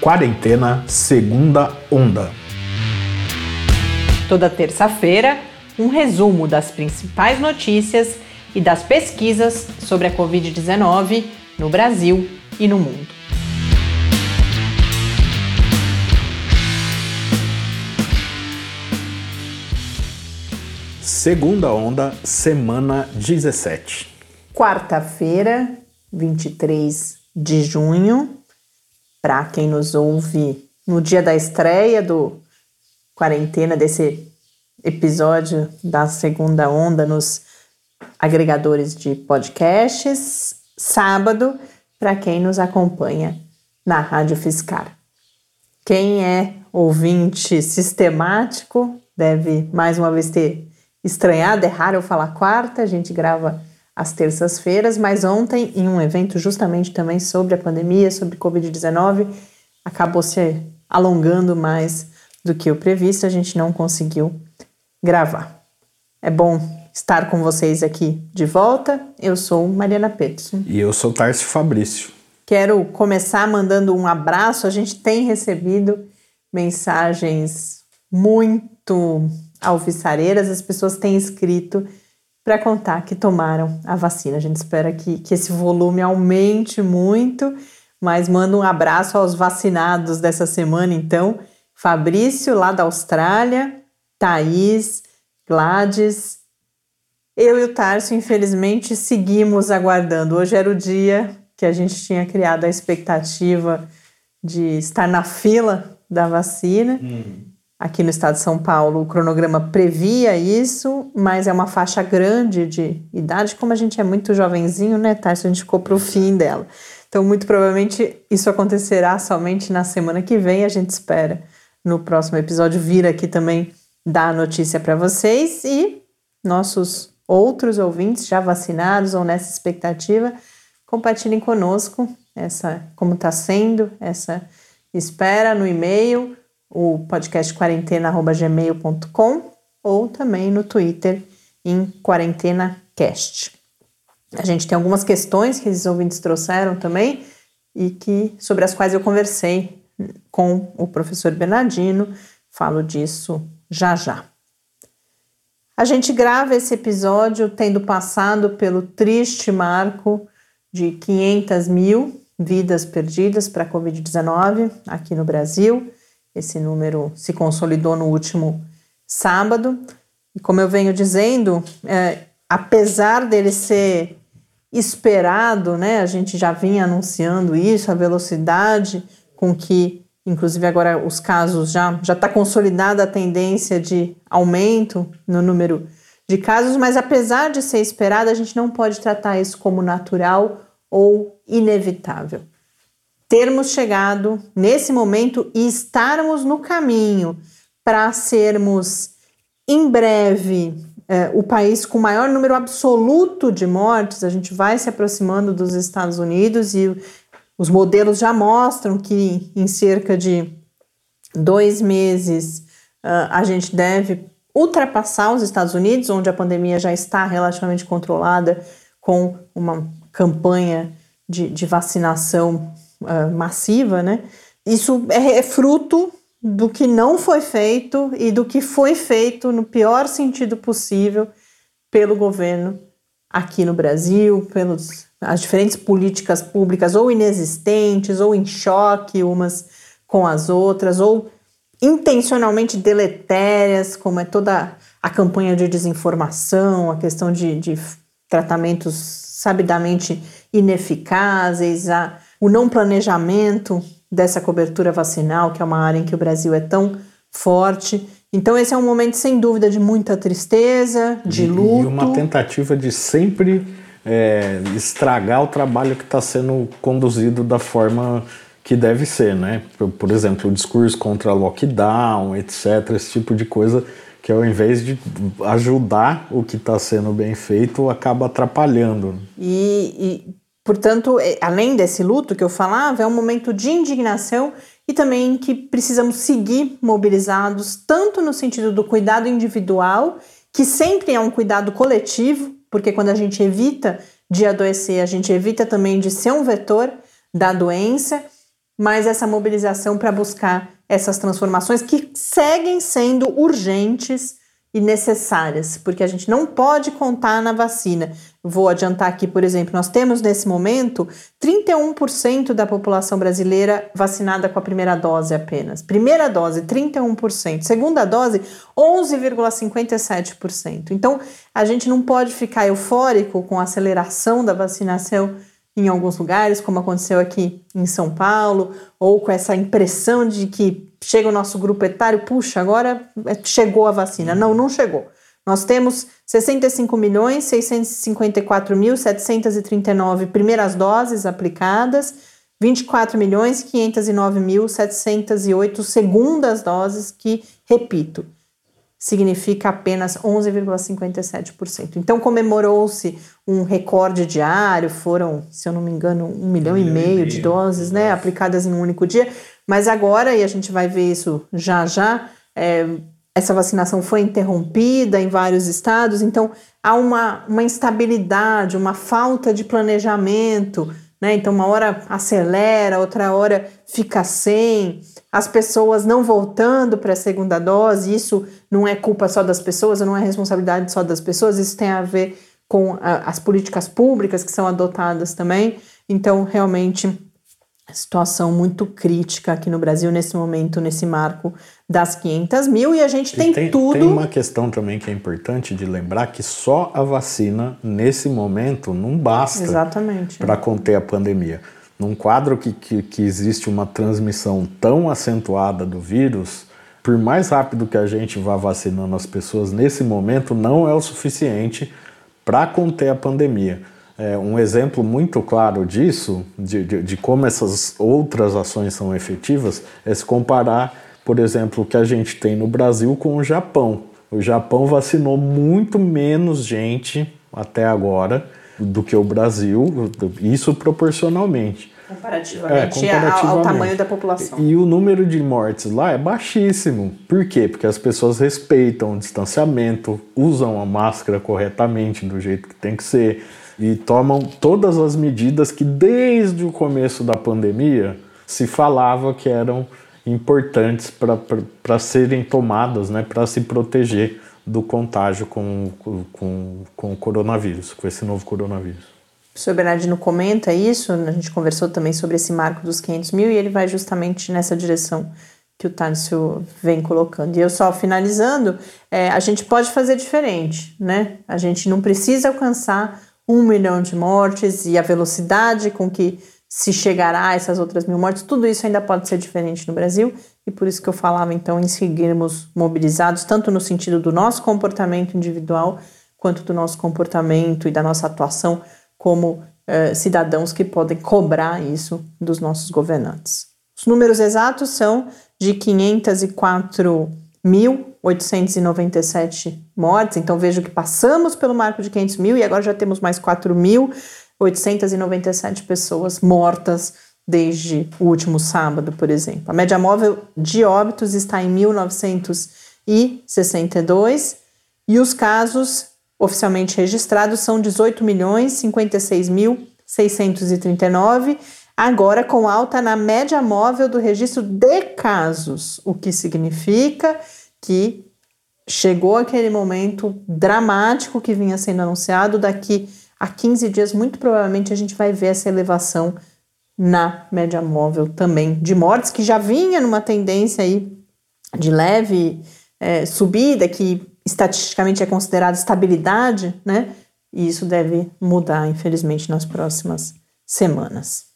Quarentena Segunda Onda. Toda terça-feira, um resumo das principais notícias e das pesquisas sobre a Covid-19 no Brasil e no mundo. Segunda Onda, semana 17. Quarta-feira, 23 de junho para quem nos ouve no dia da estreia do quarentena desse episódio da segunda onda nos agregadores de podcasts, sábado, para quem nos acompanha na Rádio Fiscar. Quem é ouvinte sistemático deve mais uma vez ter estranhado, é raro eu falar quarta, a gente grava às terças-feiras, mas ontem, em um evento justamente também sobre a pandemia, sobre Covid-19, acabou se alongando mais do que o previsto, a gente não conseguiu gravar. É bom estar com vocês aqui de volta. Eu sou Mariana Peterson. E eu sou Tarcio Fabrício. Quero começar mandando um abraço. A gente tem recebido mensagens muito alvissareiras, as pessoas têm escrito para contar que tomaram a vacina. A gente espera que, que esse volume aumente muito, mas manda um abraço aos vacinados dessa semana, então. Fabrício, lá da Austrália, Thaís, Gladys. Eu e o Tarso, infelizmente, seguimos aguardando. Hoje era o dia que a gente tinha criado a expectativa de estar na fila da vacina. Hum. Aqui no estado de São Paulo, o cronograma previa isso, mas é uma faixa grande de idade. Como a gente é muito jovenzinho, né, Tarso? A gente ficou para o fim dela. Então, muito provavelmente, isso acontecerá somente na semana que vem. A gente espera no próximo episódio vir aqui também dar a notícia para vocês e nossos outros ouvintes já vacinados ou nessa expectativa, compartilhem conosco essa como está sendo essa espera no e-mail o podcast quarentena.gmail.com ou também no Twitter em QuarentenaCast. A gente tem algumas questões que esses ouvintes trouxeram também e que sobre as quais eu conversei com o professor Bernardino. Falo disso já já. A gente grava esse episódio tendo passado pelo triste marco de 500 mil vidas perdidas para a Covid-19 aqui no Brasil esse número se consolidou no último sábado. E como eu venho dizendo, é, apesar dele ser esperado, né, a gente já vinha anunciando isso, a velocidade com que, inclusive agora os casos já já está consolidada a tendência de aumento no número de casos, mas apesar de ser esperado, a gente não pode tratar isso como natural ou inevitável termos chegado nesse momento e estarmos no caminho para sermos em breve é, o país com maior número absoluto de mortes, a gente vai se aproximando dos Estados Unidos e os modelos já mostram que em cerca de dois meses uh, a gente deve ultrapassar os Estados Unidos, onde a pandemia já está relativamente controlada com uma campanha de, de vacinação uh, massiva, né? Isso é, é fruto do que não foi feito e do que foi feito no pior sentido possível pelo governo aqui no Brasil, pelas as diferentes políticas públicas ou inexistentes ou em choque umas com as outras ou intencionalmente deletérias, como é toda a campanha de desinformação, a questão de, de tratamentos sabidamente ineficazes, a, o não planejamento dessa cobertura vacinal, que é uma área em que o Brasil é tão forte. Então, esse é um momento, sem dúvida, de muita tristeza, de luto. E uma tentativa de sempre é, estragar o trabalho que está sendo conduzido da forma que deve ser, né? Por, por exemplo, o discurso contra lockdown, etc., esse tipo de coisa que ao invés de ajudar o que está sendo bem feito, acaba atrapalhando. E, e Portanto, é, além desse luto que eu falava, é um momento de indignação e também que precisamos seguir mobilizados, tanto no sentido do cuidado individual, que sempre é um cuidado coletivo, porque quando a gente evita de adoecer, a gente evita também de ser um vetor da doença, mas essa mobilização para buscar essas transformações que seguem sendo urgentes e necessárias, porque a gente não pode contar na vacina. Vou adiantar aqui, por exemplo, nós temos nesse momento 31% da população brasileira vacinada com a primeira dose apenas. Primeira dose, 31%. Segunda dose, 11,57%. Então, a gente não pode ficar eufórico com a aceleração da vacinação em alguns lugares, como aconteceu aqui em São Paulo, ou com essa impressão de que chega o nosso grupo etário, puxa, agora é, chegou a vacina. Não, não chegou. Nós temos 65 milhões 654 mil 739 primeiras doses aplicadas, 24 milhões 509 mil 708 segundas doses que, repito, significa apenas 11,57%. Então comemorou-se um recorde diário, foram, se eu não me engano, um milhão, um e, meio e meio de doses, né, aplicadas em um único dia. Mas agora, e a gente vai ver isso já já, é, essa vacinação foi interrompida em vários estados, então há uma, uma instabilidade, uma falta de planejamento né? Então, uma hora acelera, outra hora fica sem, as pessoas não voltando para a segunda dose. Isso não é culpa só das pessoas, não é responsabilidade só das pessoas, isso tem a ver com a, as políticas públicas que são adotadas também. Então, realmente, situação muito crítica aqui no Brasil nesse momento, nesse marco das 500 mil e a gente tem, tem, tudo. Tem uma questão também que é importante de lembrar que só a vacina nesse momento não basta para conter a pandemia. Num quadro que, que, que existe uma transmissão tão acentuada do vírus, por mais rápido que a gente vá vacinando as pessoas nesse momento, não é o suficiente para conter a pandemia. É, um exemplo muito claro disso, de, de, de, como essas outras ações são efetivas, é se comparar, por exemplo, o que a gente tem no Brasil com o Japão. O Japão vacinou muito menos gente até agora do que o Brasil, isso proporcionalmente. Comparativamente, é, comparativamente. Ao, tamanho da população. E, e o número de mortes lá é baixíssimo. Por quê? Porque as pessoas respeitam o distanciamento, usam a máscara corretamente, do jeito que tem que ser e tomam todas as medidas que desde o começo da pandemia se falava que eram importantes para serem tomadas, né, para se proteger do contágio com, com, com o coronavírus, com esse novo coronavírus. O professor Bernardino comenta isso, a gente conversou também sobre esse marco dos 500 mil e ele vai justamente nessa direção que o Tárcio vem colocando. E eu só finalizando, é, a gente pode fazer diferente, né? A gente não precisa alcançar um milhão de mortes e a velocidade com que se chegará a essas outras mil mortes, tudo isso ainda pode ser diferente no Brasil e por isso que eu falava então em seguirmos mobilizados, tanto no sentido do nosso comportamento individual, quanto do nosso comportamento e da nossa atuação como eh, cidadãos que podem cobrar isso dos nossos governantes. Os números exatos são de 504 1.897 mortes, então vejo que passamos pelo marco de 500 mil e agora já temos mais 4.897 pessoas mortas desde o último sábado, por exemplo. A média móvel de óbitos está em 1.962 e os casos oficialmente registrados são 18 milhões 56 mil 639 agora com alta na média móvel do registro de casos, o que significa que chegou aquele momento dramático que vinha sendo anunciado. Daqui a 15 dias, muito provavelmente, a gente vai ver essa elevação na média móvel também de mortes, que já vinha numa tendência aí de leve é, subida, que estatisticamente é considerada estabilidade, né? E isso deve mudar, infelizmente, nas próximas semanas.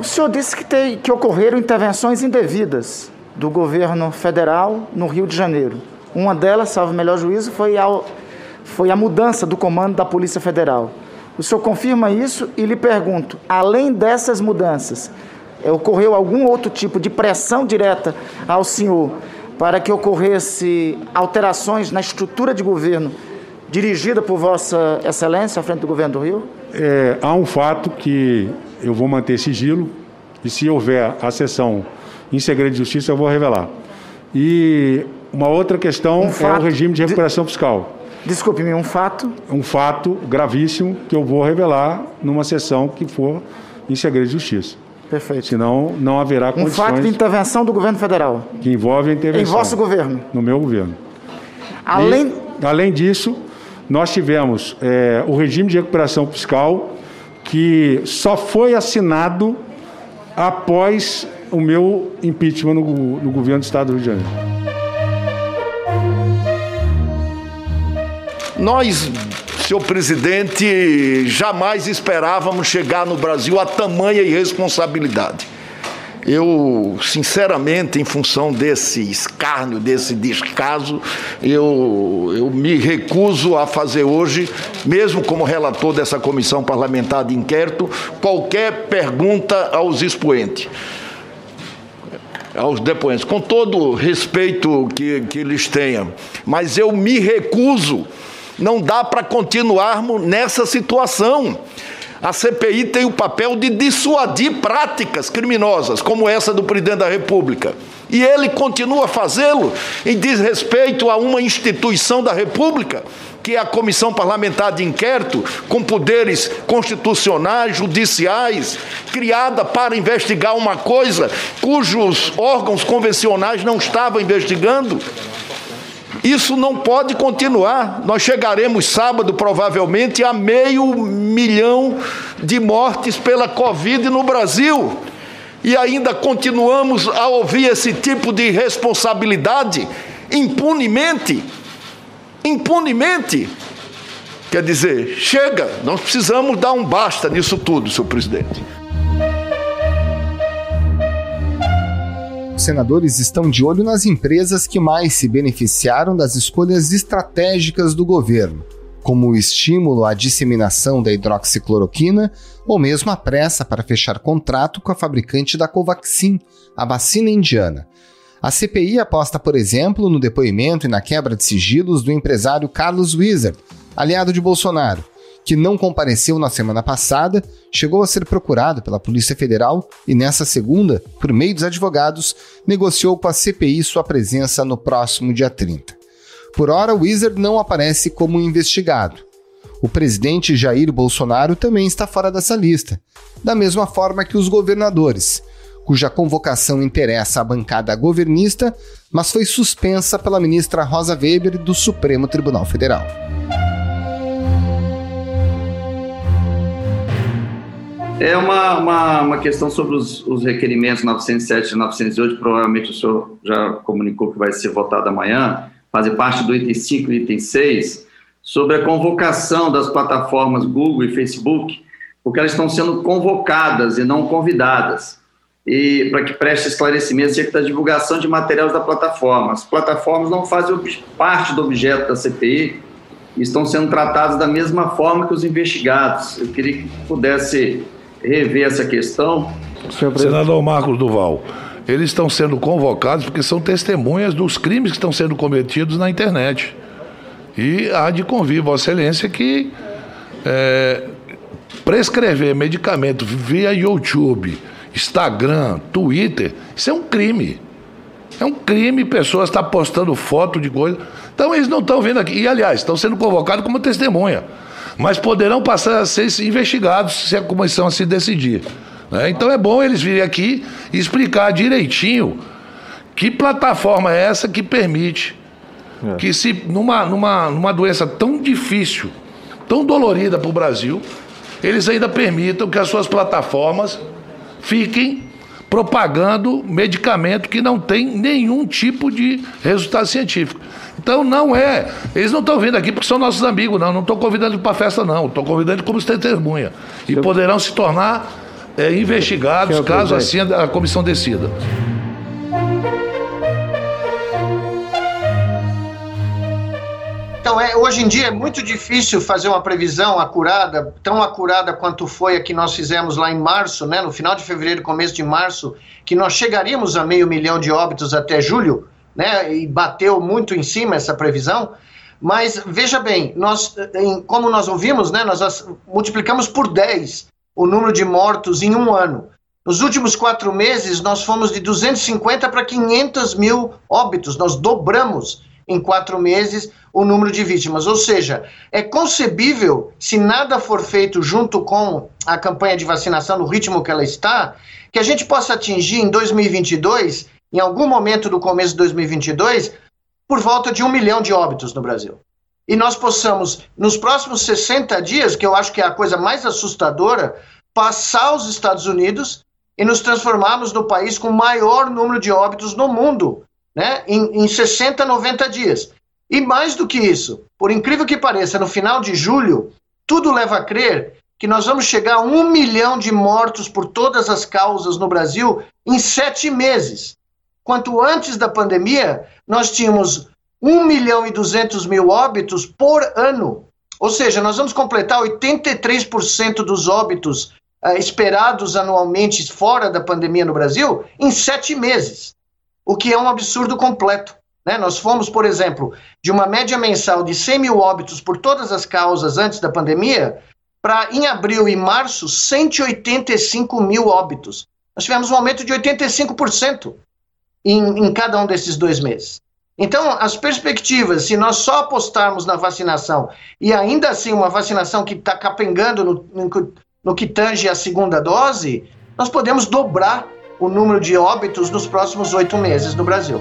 O senhor disse que, tem, que ocorreram intervenções indevidas do governo federal no Rio de Janeiro. Uma delas, salvo melhor juízo, foi a, foi a mudança do comando da Polícia Federal. O senhor confirma isso e lhe pergunto: além dessas mudanças, é, ocorreu algum outro tipo de pressão direta ao senhor para que ocorresse alterações na estrutura de governo dirigida por Vossa Excelência à frente do governo do Rio? É, há um fato que eu vou manter sigilo e se houver a sessão em segredo de justiça eu vou revelar. E uma outra questão um é o regime de recuperação de... fiscal. Desculpe-me, um fato? Um fato gravíssimo que eu vou revelar numa sessão que for em segredo de justiça. Perfeito. Senão não haverá condições... Um fato de intervenção do governo federal. Que envolve a intervenção. Em vosso governo. No meu governo. Além... E, além disso, nós tivemos é, o regime de recuperação fiscal que só foi assinado após o meu impeachment no, no governo do Estado do Rio de Janeiro. Nós, senhor presidente, jamais esperávamos chegar no Brasil a tamanha irresponsabilidade. Eu, sinceramente, em função desse escárnio, desse descaso, eu, eu me recuso a fazer hoje, mesmo como relator dessa comissão parlamentar de inquérito, qualquer pergunta aos expoentes aos depoentes, com todo respeito que, que lhes tenha, mas eu me recuso, não dá para continuarmos nessa situação. A CPI tem o papel de dissuadir práticas criminosas, como essa do presidente da República. E ele continua a fazê-lo em desrespeito a uma instituição da República, que é a Comissão Parlamentar de Inquérito, com poderes constitucionais, judiciais, criada para investigar uma coisa cujos órgãos convencionais não estavam investigando. Isso não pode continuar. Nós chegaremos sábado, provavelmente, a meio milhão de mortes pela Covid no Brasil. E ainda continuamos a ouvir esse tipo de responsabilidade impunemente. Impunemente. Quer dizer, chega, nós precisamos dar um basta nisso tudo, senhor presidente. Senadores estão de olho nas empresas que mais se beneficiaram das escolhas estratégicas do governo, como o estímulo à disseminação da hidroxicloroquina ou mesmo a pressa para fechar contrato com a fabricante da Covaxin, a vacina indiana. A CPI aposta, por exemplo, no depoimento e na quebra de sigilos do empresário Carlos Wieser, aliado de Bolsonaro, que não compareceu na semana passada, chegou a ser procurado pela Polícia Federal e, nessa segunda, por meio dos advogados, negociou com a CPI sua presença no próximo dia 30. Por hora, o Wizard não aparece como investigado. O presidente Jair Bolsonaro também está fora dessa lista, da mesma forma que os governadores, cuja convocação interessa à bancada governista, mas foi suspensa pela ministra Rosa Weber do Supremo Tribunal Federal. É uma, uma, uma questão sobre os, os, requerimentos 907 e 908, provavelmente o senhor já comunicou que vai ser votado amanhã, fazem parte do item 5 e item 6, sobre a convocação das plataformas Google e Facebook, porque elas estão sendo convocadas e não convidadas, e para que preste esclarecimento acerca da divulgação de materiais da plataforma. As plataformas não fazem parte do objeto da CPI, estão sendo tratadas da mesma forma que os investigados. Eu queria que pudesse rever essa questão. Senador Marcos Duval, eles estão sendo convocados porque são testemunhas dos crimes que estão sendo cometidos na internet. E há de convir, Vossa Excelência, que é, prescrever medicamento via YouTube, Instagram, Twitter, isso é um crime. É um crime, pessoas estão postando foto de coisa. Então eles não estão vendo aqui. E, aliás, estão sendo convocados como testemunha mas poderão passar a ser investigados se a comissão assim decidir. Né? Então é bom eles virem aqui e explicar direitinho que plataforma é essa que permite é. que se numa, numa, numa doença tão difícil, tão dolorida para o Brasil, eles ainda permitam que as suas plataformas fiquem propagando medicamento que não tem nenhum tipo de resultado científico. Então não é. Eles não estão vindo aqui porque são nossos amigos, não. Não estou convidando para festa, não. Estou convidando como testemunha. E poderão se tornar é, investigados caso assim a comissão decida. Então, é, hoje em dia é muito difícil fazer uma previsão acurada, tão acurada quanto foi a que nós fizemos lá em março, né, no final de fevereiro, começo de março, que nós chegaríamos a meio milhão de óbitos até julho né, e bateu muito em cima essa previsão. Mas veja bem, nós, em, como nós ouvimos, né, nós multiplicamos por 10 o número de mortos em um ano. Nos últimos quatro meses, nós fomos de 250 para 500 mil óbitos, nós dobramos em quatro meses o número de vítimas. Ou seja, é concebível, se nada for feito junto com a campanha de vacinação no ritmo que ela está, que a gente possa atingir em 2022, em algum momento do começo de 2022, por volta de um milhão de óbitos no Brasil. E nós possamos, nos próximos 60 dias, que eu acho que é a coisa mais assustadora, passar os Estados Unidos e nos transformarmos no país com maior número de óbitos no mundo, né? em, em 60, 90 dias. E mais do que isso, por incrível que pareça, no final de julho, tudo leva a crer que nós vamos chegar a um milhão de mortos por todas as causas no Brasil em sete meses. Quanto antes da pandemia, nós tínhamos 1 milhão e 200 mil óbitos por ano. Ou seja, nós vamos completar 83% dos óbitos uh, esperados anualmente fora da pandemia no Brasil em sete meses, o que é um absurdo completo. Né? Nós fomos, por exemplo, de uma média mensal de 100 mil óbitos por todas as causas antes da pandemia, para, em abril e março, 185 mil óbitos. Nós tivemos um aumento de 85% em, em cada um desses dois meses. Então, as perspectivas, se nós só apostarmos na vacinação e ainda assim uma vacinação que está capengando no, no, no que tange a segunda dose, nós podemos dobrar o número de óbitos nos próximos oito meses no Brasil.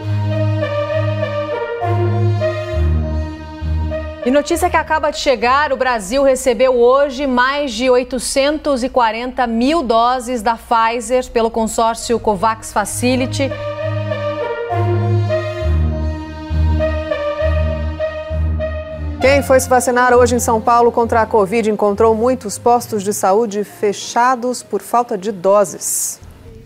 E notícia que acaba de chegar: o Brasil recebeu hoje mais de 840 mil doses da Pfizer pelo consórcio COVAX Facility. Quem foi se vacinar hoje em São Paulo contra a Covid encontrou muitos postos de saúde fechados por falta de doses.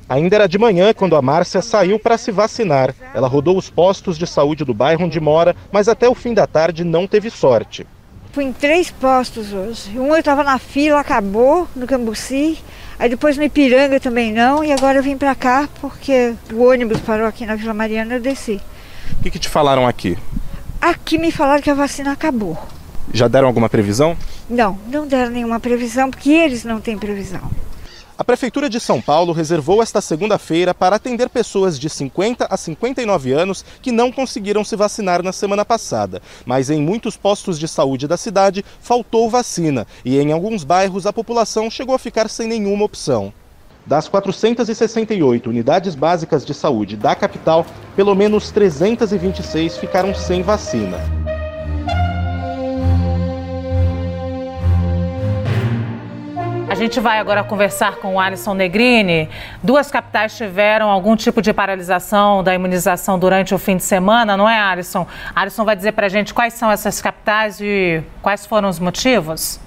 Ainda era de manhã quando a Márcia saiu para se vacinar. Ela rodou os postos de saúde do bairro onde mora, mas até o fim da tarde não teve sorte. Fui em três postos hoje. Um eu estava na fila, acabou, no Cambuci. Aí depois no Ipiranga também não. E agora eu vim para cá porque o ônibus parou aqui na Vila Mariana e eu desci. O que, que te falaram aqui? Aqui me falaram que a vacina acabou. Já deram alguma previsão? Não, não deram nenhuma previsão, porque eles não têm previsão. A Prefeitura de São Paulo reservou esta segunda-feira para atender pessoas de 50 a 59 anos que não conseguiram se vacinar na semana passada. Mas em muitos postos de saúde da cidade faltou vacina e em alguns bairros a população chegou a ficar sem nenhuma opção. Das 468 unidades básicas de saúde da capital, pelo menos 326 ficaram sem vacina. A gente vai agora conversar com o Alisson Negrini. Duas capitais tiveram algum tipo de paralisação da imunização durante o fim de semana, não é, Alisson? Alisson vai dizer para a gente quais são essas capitais e quais foram os motivos?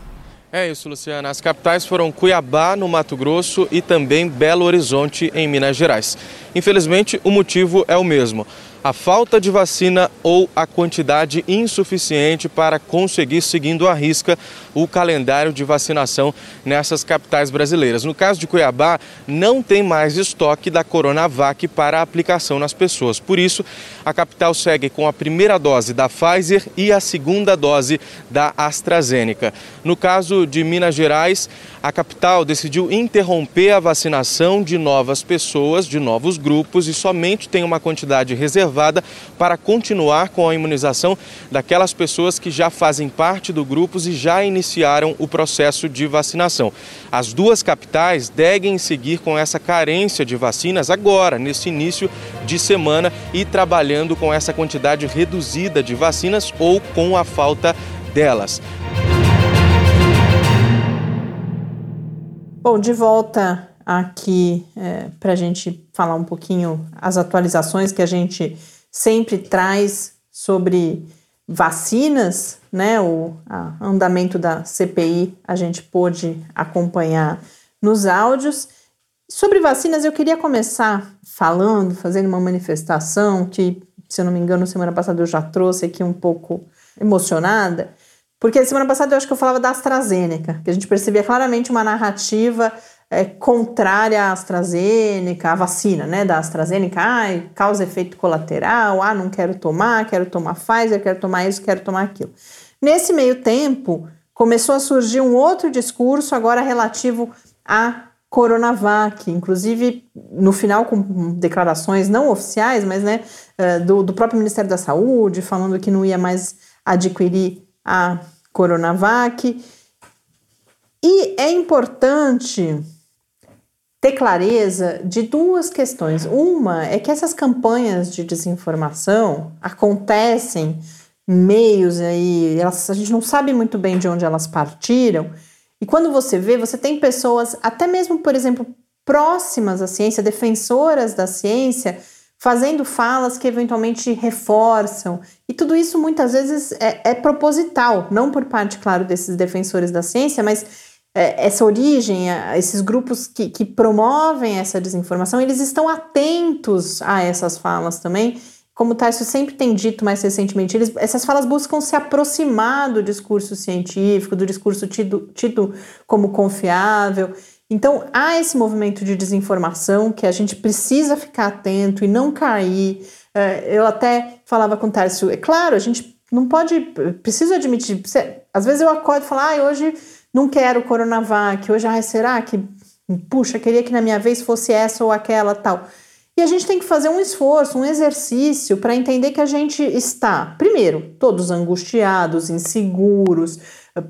É isso, Luciana. As capitais foram Cuiabá, no Mato Grosso, e também Belo Horizonte, em Minas Gerais. Infelizmente, o motivo é o mesmo a falta de vacina ou a quantidade insuficiente para conseguir, seguindo a risca, o calendário de vacinação nessas capitais brasileiras. No caso de Cuiabá, não tem mais estoque da Coronavac para aplicação nas pessoas. Por isso, a capital segue com a primeira dose da Pfizer e a segunda dose da AstraZeneca. No caso de Minas Gerais, a capital decidiu interromper a vacinação de novas pessoas, de novos grupos e somente tem uma quantidade reservada para continuar com a imunização daquelas pessoas que já fazem parte do grupo e já iniciaram o processo de vacinação. As duas capitais devem seguir com essa carência de vacinas agora, nesse início de semana e trabalhando com essa quantidade reduzida de vacinas ou com a falta delas. Bom, de volta aqui é, para a gente falar um pouquinho as atualizações que a gente sempre traz sobre vacinas, né? O andamento da CPI a gente pôde acompanhar nos áudios. Sobre vacinas, eu queria começar falando, fazendo uma manifestação que, se eu não me engano, semana passada eu já trouxe aqui um pouco emocionada porque semana passada eu acho que eu falava da AstraZeneca, que a gente percebia claramente uma narrativa é, contrária à AstraZeneca, à vacina, né, da AstraZeneca, ai, causa efeito colateral, ah, não quero tomar, quero tomar Pfizer, quero tomar isso, quero tomar aquilo. Nesse meio tempo, começou a surgir um outro discurso agora relativo à Coronavac, inclusive no final com declarações não oficiais, mas né, eh, do, do próprio Ministério da Saúde, falando que não ia mais adquirir a Coronavac. E é importante ter clareza de duas questões. Uma é que essas campanhas de desinformação acontecem em meios aí, elas, a gente não sabe muito bem de onde elas partiram. E quando você vê, você tem pessoas, até mesmo, por exemplo, próximas à ciência, defensoras da ciência, fazendo falas que eventualmente reforçam. E tudo isso muitas vezes é, é proposital, não por parte, claro, desses defensores da ciência, mas essa origem, esses grupos que, que promovem essa desinformação, eles estão atentos a essas falas também. Como o Tarso sempre tem dito mais recentemente, eles, essas falas buscam se aproximar do discurso científico, do discurso tido, tido como confiável. Então, há esse movimento de desinformação que a gente precisa ficar atento e não cair. É, eu até falava com o Tarso, é claro, a gente não pode, preciso admitir, às vezes eu acordo e falo, ah, hoje não quero Coronavac, hoje, ah, será que, puxa, queria que na minha vez fosse essa ou aquela tal. E a gente tem que fazer um esforço, um exercício para entender que a gente está, primeiro, todos angustiados, inseguros,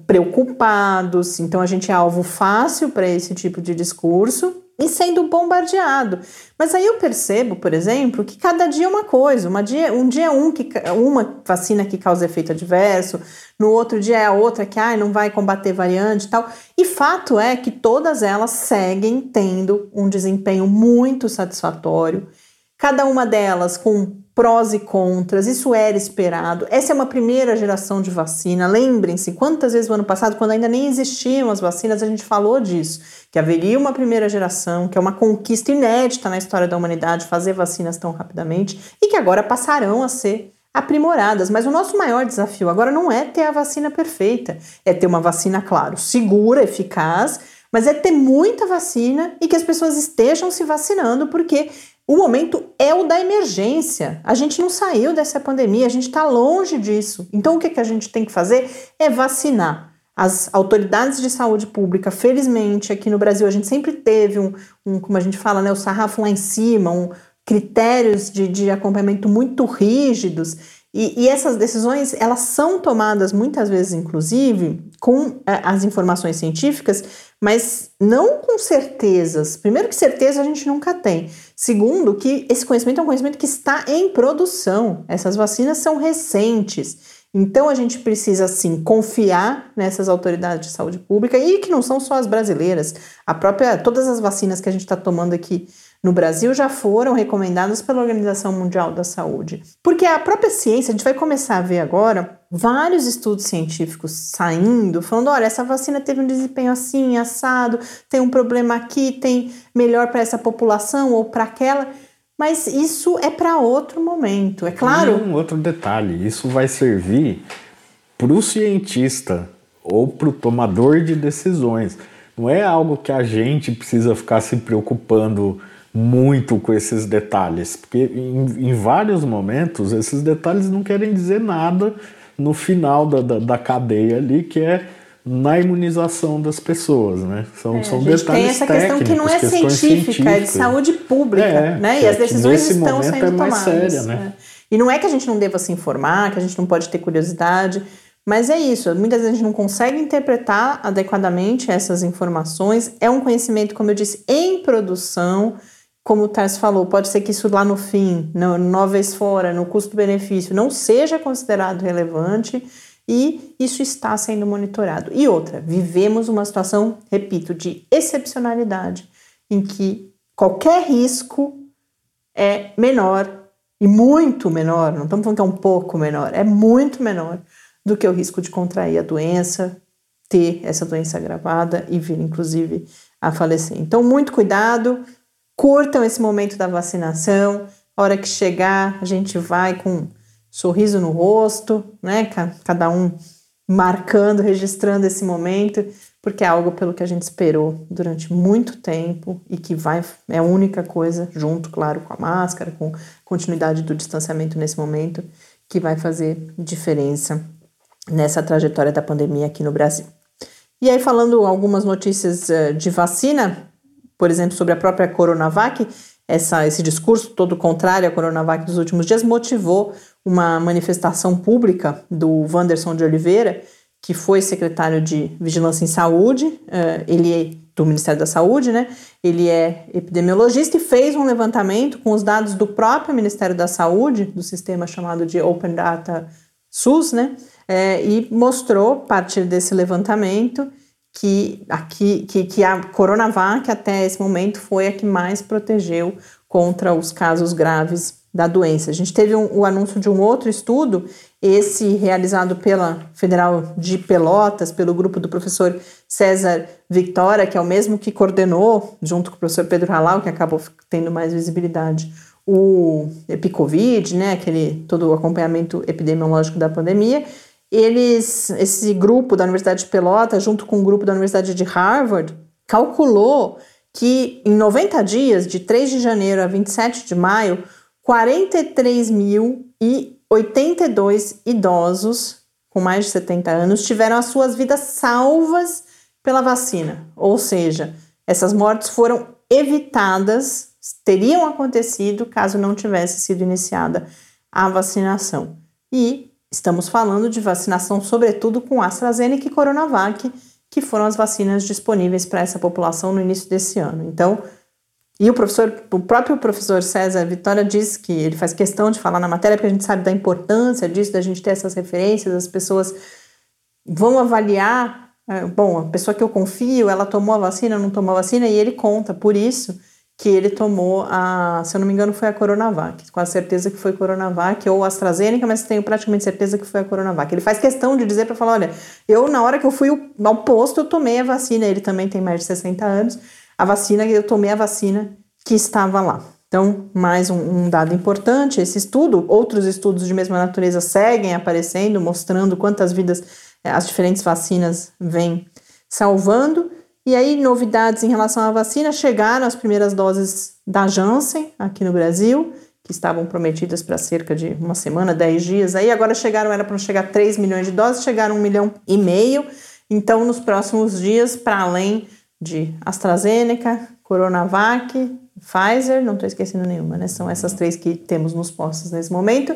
preocupados, então a gente é alvo fácil para esse tipo de discurso e sendo bombardeado. Mas aí eu percebo, por exemplo, que cada dia é uma coisa. Uma dia, um dia é um que, uma vacina que causa efeito adverso, no outro dia é a outra que ah, não vai combater variante e tal. E fato é que todas elas seguem tendo um desempenho muito satisfatório. Cada uma delas com prós e contras, isso era esperado. Essa é uma primeira geração de vacina. Lembrem-se, quantas vezes no ano passado, quando ainda nem existiam as vacinas, a gente falou disso, que haveria uma primeira geração, que é uma conquista inédita na história da humanidade fazer vacinas tão rapidamente e que agora passarão a ser aprimoradas. Mas o nosso maior desafio agora não é ter a vacina perfeita, é ter uma vacina, claro, segura, eficaz, mas é ter muita vacina e que as pessoas estejam se vacinando, porque o momento é o da emergência. A gente não saiu dessa pandemia, a gente está longe disso. Então, o que, que a gente tem que fazer é vacinar. As autoridades de saúde pública, felizmente, aqui no Brasil, a gente sempre teve um, um como a gente fala, né, o sarrafo lá em cima, um, critérios de, de acompanhamento muito rígidos. E, e, essas decisões, elas são tomadas muitas vezes, inclusive, com é, as informações científicas, mas não com certezas. Primeiro que certeza a gente nunca tem. Segundo, que esse conhecimento é um conhecimento que está em produção. Essas vacinas são recentes. Então a gente precisa sim confiar nessas autoridades de saúde pública e que não são só as brasileiras. A própria todas as vacinas que a gente está tomando aqui no Brasil já foram recomendadas pela Organização Mundial da Saúde. Porque a própria ciência, a gente vai começar a ver agora vários estudos científicos saindo, falando: olha, essa vacina teve um desempenho assim, assado, tem um problema aqui, tem melhor para essa população ou para aquela. Mas isso é para outro momento, é claro. um outro detalhe: isso vai servir para o cientista ou para o tomador de decisões. Não é algo que a gente precisa ficar se preocupando muito com esses detalhes, porque em, em, vários momentos esses detalhes não querem dizer nada no final da, da, da cadeia ali, que é na imunização das pessoas, né? São, é, são detalhes técnicos. Tem essa questão que não é científica, é de saúde pública, é, né? E as decisões estão sendo é mais tomadas. Séria, né? É. E não é que a gente não deva se informar, que a gente não pode ter curiosidade, mas é isso. Muitas vezes a gente não consegue interpretar adequadamente essas informações. É um conhecimento, como eu disse, em produção como o Tarso falou, pode ser que isso lá no fim, no, numa vez fora, no custo-benefício, não seja considerado relevante e isso está sendo monitorado. E outra, vivemos uma situação, repito, de excepcionalidade, em que qualquer risco é menor e muito menor, não estamos falando que é um pouco menor, é muito menor do que o risco de contrair a doença, ter essa doença agravada e vir, inclusive, a falecer. Então, muito cuidado curtam esse momento da vacinação. A hora que chegar, a gente vai com um sorriso no rosto, né? Cada um marcando, registrando esse momento, porque é algo pelo que a gente esperou durante muito tempo e que vai é a única coisa, junto, claro, com a máscara, com continuidade do distanciamento nesse momento, que vai fazer diferença nessa trajetória da pandemia aqui no Brasil. E aí, falando algumas notícias eh, de vacina, por exemplo, sobre a própria Coronavac, essa, esse discurso todo contrário à Coronavac dos últimos dias motivou uma manifestação pública do Wanderson de Oliveira, que foi secretário de Vigilância em Saúde, eh, ele é do Ministério da Saúde, né? Ele é epidemiologista e fez um levantamento com os dados do próprio Ministério da Saúde, do sistema chamado de Open Data SUS, né? É, e mostrou, a partir desse levantamento, que, aqui, que, que a Coronavac até esse momento foi a que mais protegeu contra os casos graves da doença. A gente teve um, o anúncio de um outro estudo, esse realizado pela Federal de Pelotas, pelo grupo do professor César Victoria, que é o mesmo que coordenou, junto com o professor Pedro Halal, que acabou tendo mais visibilidade, o Epicovid, né, aquele todo o acompanhamento epidemiológico da pandemia, eles, esse grupo da Universidade de Pelotas, junto com o grupo da Universidade de Harvard, calculou que em 90 dias, de 3 de janeiro a 27 de maio, 43.082 idosos com mais de 70 anos tiveram as suas vidas salvas pela vacina. Ou seja, essas mortes foram evitadas, teriam acontecido caso não tivesse sido iniciada a vacinação. E Estamos falando de vacinação, sobretudo com AstraZeneca e Coronavac, que foram as vacinas disponíveis para essa população no início desse ano. Então, e o professor, o próprio professor César Vitória diz que ele faz questão de falar na matéria, porque a gente sabe da importância disso, da gente ter essas referências, as pessoas vão avaliar. É, bom, a pessoa que eu confio, ela tomou a vacina, não tomou a vacina, e ele conta por isso que ele tomou a, se eu não me engano, foi a Coronavac, com a certeza que foi Coronavac ou AstraZeneca, mas tenho praticamente certeza que foi a Coronavac. Ele faz questão de dizer para falar, olha, eu na hora que eu fui ao posto, eu tomei a vacina, ele também tem mais de 60 anos, a vacina, eu tomei a vacina que estava lá. Então, mais um, um dado importante, esse estudo, outros estudos de mesma natureza seguem aparecendo, mostrando quantas vidas eh, as diferentes vacinas vêm salvando, e aí, novidades em relação à vacina: chegaram as primeiras doses da Janssen aqui no Brasil, que estavam prometidas para cerca de uma semana, 10 dias. Aí agora chegaram, era para chegar 3 milhões de doses, chegaram 1 milhão e meio. Então, nos próximos dias, para além de AstraZeneca, Coronavac, Pfizer, não estou esquecendo nenhuma, né? São essas três que temos nos postos nesse momento.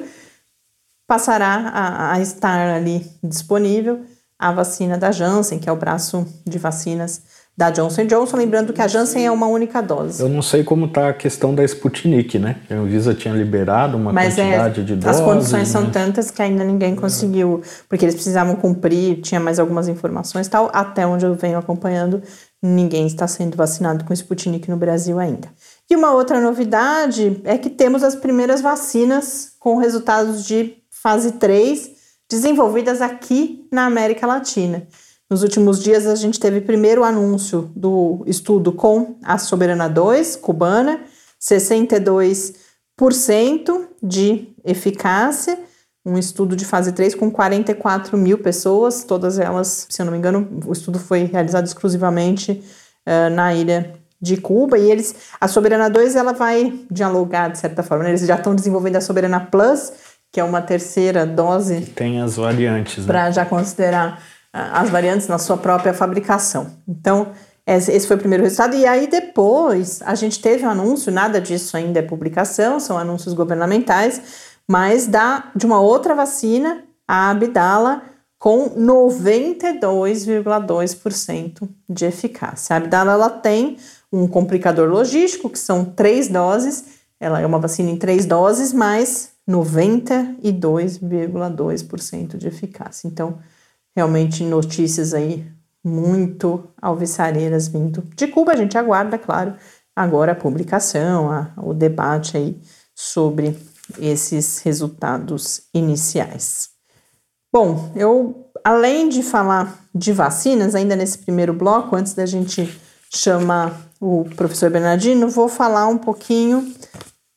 Passará a, a estar ali disponível a vacina da Janssen, que é o braço de vacinas da Johnson Johnson, lembrando que a Janssen é uma única dose. Eu não sei como está a questão da Sputnik, né? A Anvisa tinha liberado uma Mas é, quantidade é, de doses. As condições são né? tantas que ainda ninguém conseguiu, porque eles precisavam cumprir, tinha mais algumas informações e tal. Até onde eu venho acompanhando, ninguém está sendo vacinado com Sputnik no Brasil ainda. E uma outra novidade é que temos as primeiras vacinas com resultados de fase 3 desenvolvidas aqui na América Latina. Nos últimos dias, a gente teve primeiro o anúncio do estudo com a Soberana 2 cubana, 62% de eficácia, um estudo de fase 3 com 44 mil pessoas, todas elas, se eu não me engano, o estudo foi realizado exclusivamente uh, na ilha de Cuba e eles, a Soberana 2 ela vai dialogar de certa forma, né? eles já estão desenvolvendo a Soberana Plus, que é uma terceira dose. Tem as variantes, né? Para já considerar as variantes na sua própria fabricação. Então, esse foi o primeiro resultado. E aí, depois, a gente teve um anúncio, nada disso ainda é publicação, são anúncios governamentais, mas da, de uma outra vacina, a Abdala, com 92,2% de eficácia. A Abdala ela tem um complicador logístico, que são três doses, ela é uma vacina em três doses, mas 92,2% de eficácia. Então, realmente notícias aí muito alvissareiras vindo de Cuba. A gente aguarda, claro, agora a publicação, a, o debate aí sobre esses resultados iniciais. Bom, eu além de falar de vacinas, ainda nesse primeiro bloco, antes da gente chamar o professor Bernardino, vou falar um pouquinho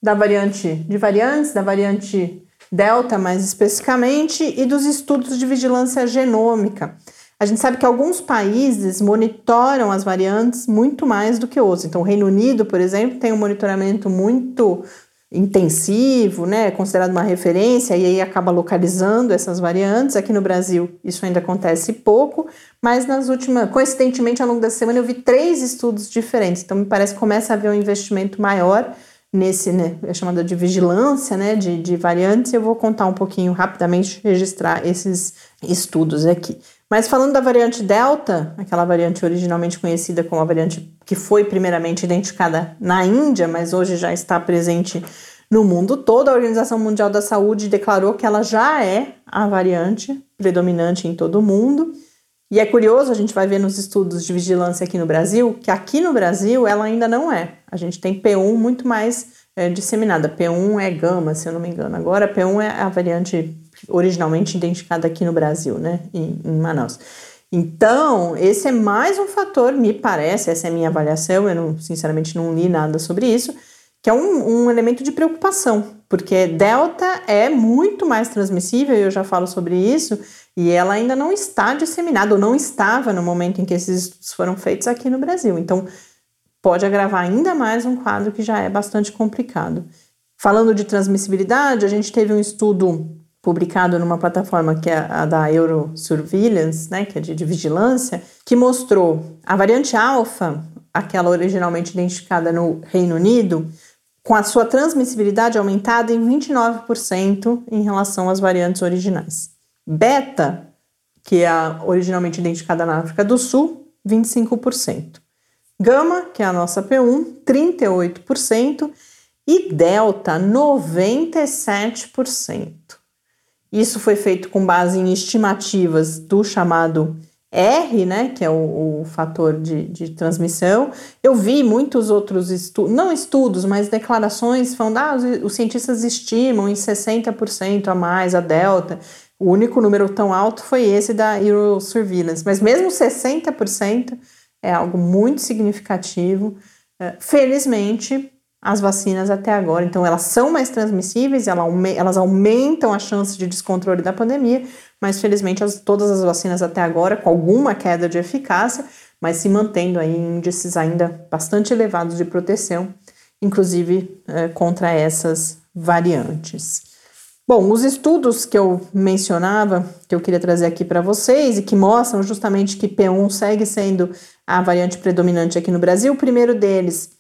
da variante de variantes, da variante Delta mais especificamente, e dos estudos de vigilância genômica. A gente sabe que alguns países monitoram as variantes muito mais do que outros. Então, o Reino Unido, por exemplo, tem um monitoramento muito intensivo, né, considerado uma referência, e aí acaba localizando essas variantes. Aqui no Brasil isso ainda acontece pouco, mas nas últimas, coincidentemente, ao longo da semana eu vi três estudos diferentes, então me parece que começa a haver um investimento maior nesse, né, é chamada de vigilância, né, de, de variantes, eu vou contar um pouquinho rapidamente, registrar esses estudos aqui. Mas falando da variante Delta, aquela variante originalmente conhecida como a variante que foi primeiramente identificada na Índia, mas hoje já está presente no mundo todo, a Organização Mundial da Saúde declarou que ela já é a variante predominante em todo o mundo. E é curioso, a gente vai ver nos estudos de vigilância aqui no Brasil, que aqui no Brasil ela ainda não é. A gente tem P1 muito mais é, disseminada. P1 é gama, se eu não me engano. Agora, P1 é a variante originalmente identificada aqui no Brasil, né, em, em Manaus. Então, esse é mais um fator, me parece, essa é a minha avaliação, eu não, sinceramente não li nada sobre isso, que é um, um elemento de preocupação, porque Delta é muito mais transmissível, eu já falo sobre isso, e ela ainda não está disseminada, ou não estava no momento em que esses estudos foram feitos aqui no Brasil. Então, pode agravar ainda mais um quadro que já é bastante complicado. Falando de transmissibilidade, a gente teve um estudo publicado numa plataforma que é a da Eurosurveillance, né, que é de, de vigilância, que mostrou a variante alfa, aquela originalmente identificada no Reino Unido, com a sua transmissibilidade aumentada em 29% em relação às variantes originais. Beta, que é originalmente identificada na África do Sul, 25%. Gama, que é a nossa P1, 38%. E Delta, 97%. Isso foi feito com base em estimativas do chamado R, né, que é o, o fator de, de, transmissão. Eu vi muitos outros estudos, não estudos, mas declarações falando, ah, os, os cientistas estimam em 60% a mais a delta. O único número tão alto foi esse da Eurosurveillance, mas mesmo 60% é algo muito significativo. É, felizmente, as vacinas até agora. Então, elas são mais transmissíveis, elas aumentam a chance de descontrole da pandemia, mas felizmente as, todas as vacinas até agora, com alguma queda de eficácia, mas se mantendo aí em índices ainda bastante elevados de proteção, inclusive é, contra essas variantes. Bom, os estudos que eu mencionava, que eu queria trazer aqui para vocês e que mostram justamente que P1 segue sendo a variante predominante aqui no Brasil, o primeiro deles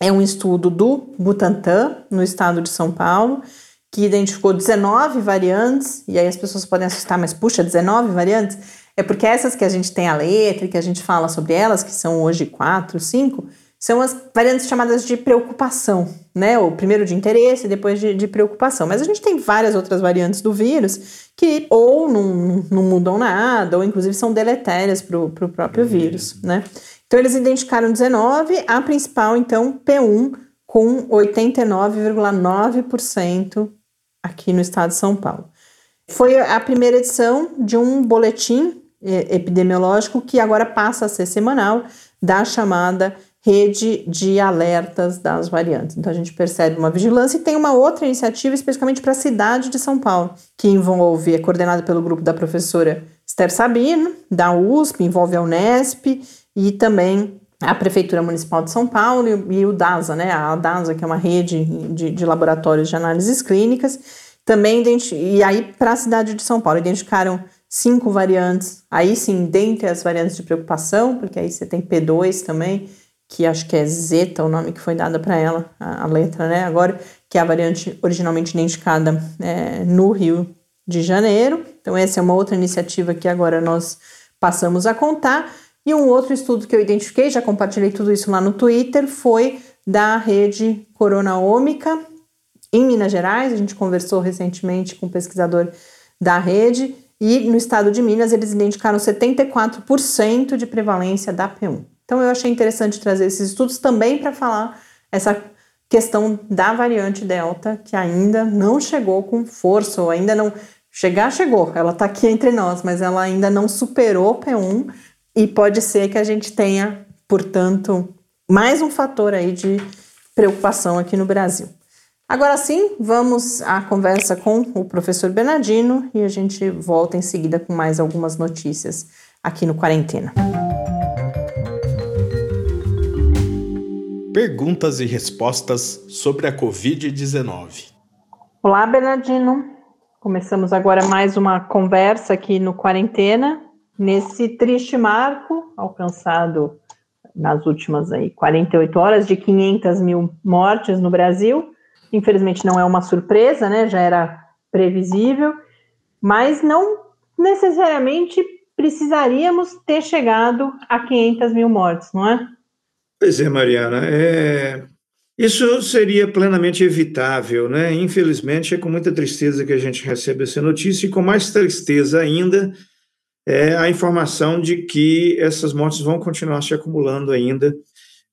é um estudo do Butantan, no estado de São Paulo, que identificou 19 variantes, e aí as pessoas podem assustar, mas puxa, 19 variantes? É porque essas que a gente tem a letra e que a gente fala sobre elas, que são hoje quatro, cinco, são as variantes chamadas de preocupação, né? O primeiro de interesse e depois de, de, preocupação. Mas a gente tem várias outras variantes do vírus que ou não, não mudam nada, ou inclusive são deletérias para o próprio vírus, né? Então, eles identificaram 19, a principal, então, P1, com 89,9% aqui no estado de São Paulo. Foi a primeira edição de um boletim é, epidemiológico que agora passa a ser semanal, da chamada rede de alertas das variantes. Então a gente percebe uma vigilância e tem uma outra iniciativa especificamente para a cidade de São Paulo, que envolve, é coordenada pelo grupo da professora Esther Sabino, da USP, envolve a Unesp e também a Prefeitura Municipal de São Paulo e, o DASA, né? A DASA, que é uma rede de, de laboratórios de análises clínicas, também e aí para a cidade de São Paulo identificaram cinco variantes, aí sim, dentre as variantes de preocupação, porque aí você tem P2 também, que acho que é Zeta o nome que foi dado para ela, a, a, letra, né? Agora, que é a variante originalmente identificada é, no Rio de Janeiro. Então, essa é uma outra iniciativa que agora nós passamos a contar. E um outro estudo que eu identifiquei, já compartilhei tudo isso lá no Twitter, foi da rede Coronaômica em Minas Gerais. A gente conversou recentemente com um pesquisador da rede e no estado de Minas eles identificaram 74% de prevalência da P1. Então eu achei interessante trazer esses estudos também para falar essa questão da variante Delta, que ainda não chegou com força, ou ainda não. Chegar, chegou, ela está aqui entre nós, mas ela ainda não superou P1 e pode ser que a gente tenha, portanto, mais um fator aí de preocupação aqui no Brasil. Agora sim, vamos à conversa com o professor Bernardino e a gente volta em seguida com mais algumas notícias aqui no Quarentena. perguntas e respostas sobre a Covid-19. Olá, Bernardino. Começamos agora mais uma conversa aqui no Quarentena, nesse triste marco alcançado nas últimas aí 48 horas de 500 mil mortes no Brasil. Infelizmente não é uma surpresa, né? Já era previsível, mas não necessariamente precisaríamos ter chegado a 500 mil mortes, não é? Pois é, Mariana. É... Isso seria plenamente evitável, né? Infelizmente, é com muita tristeza que a gente recebe essa notícia, e com mais tristeza ainda é a informação de que essas mortes vão continuar se acumulando ainda,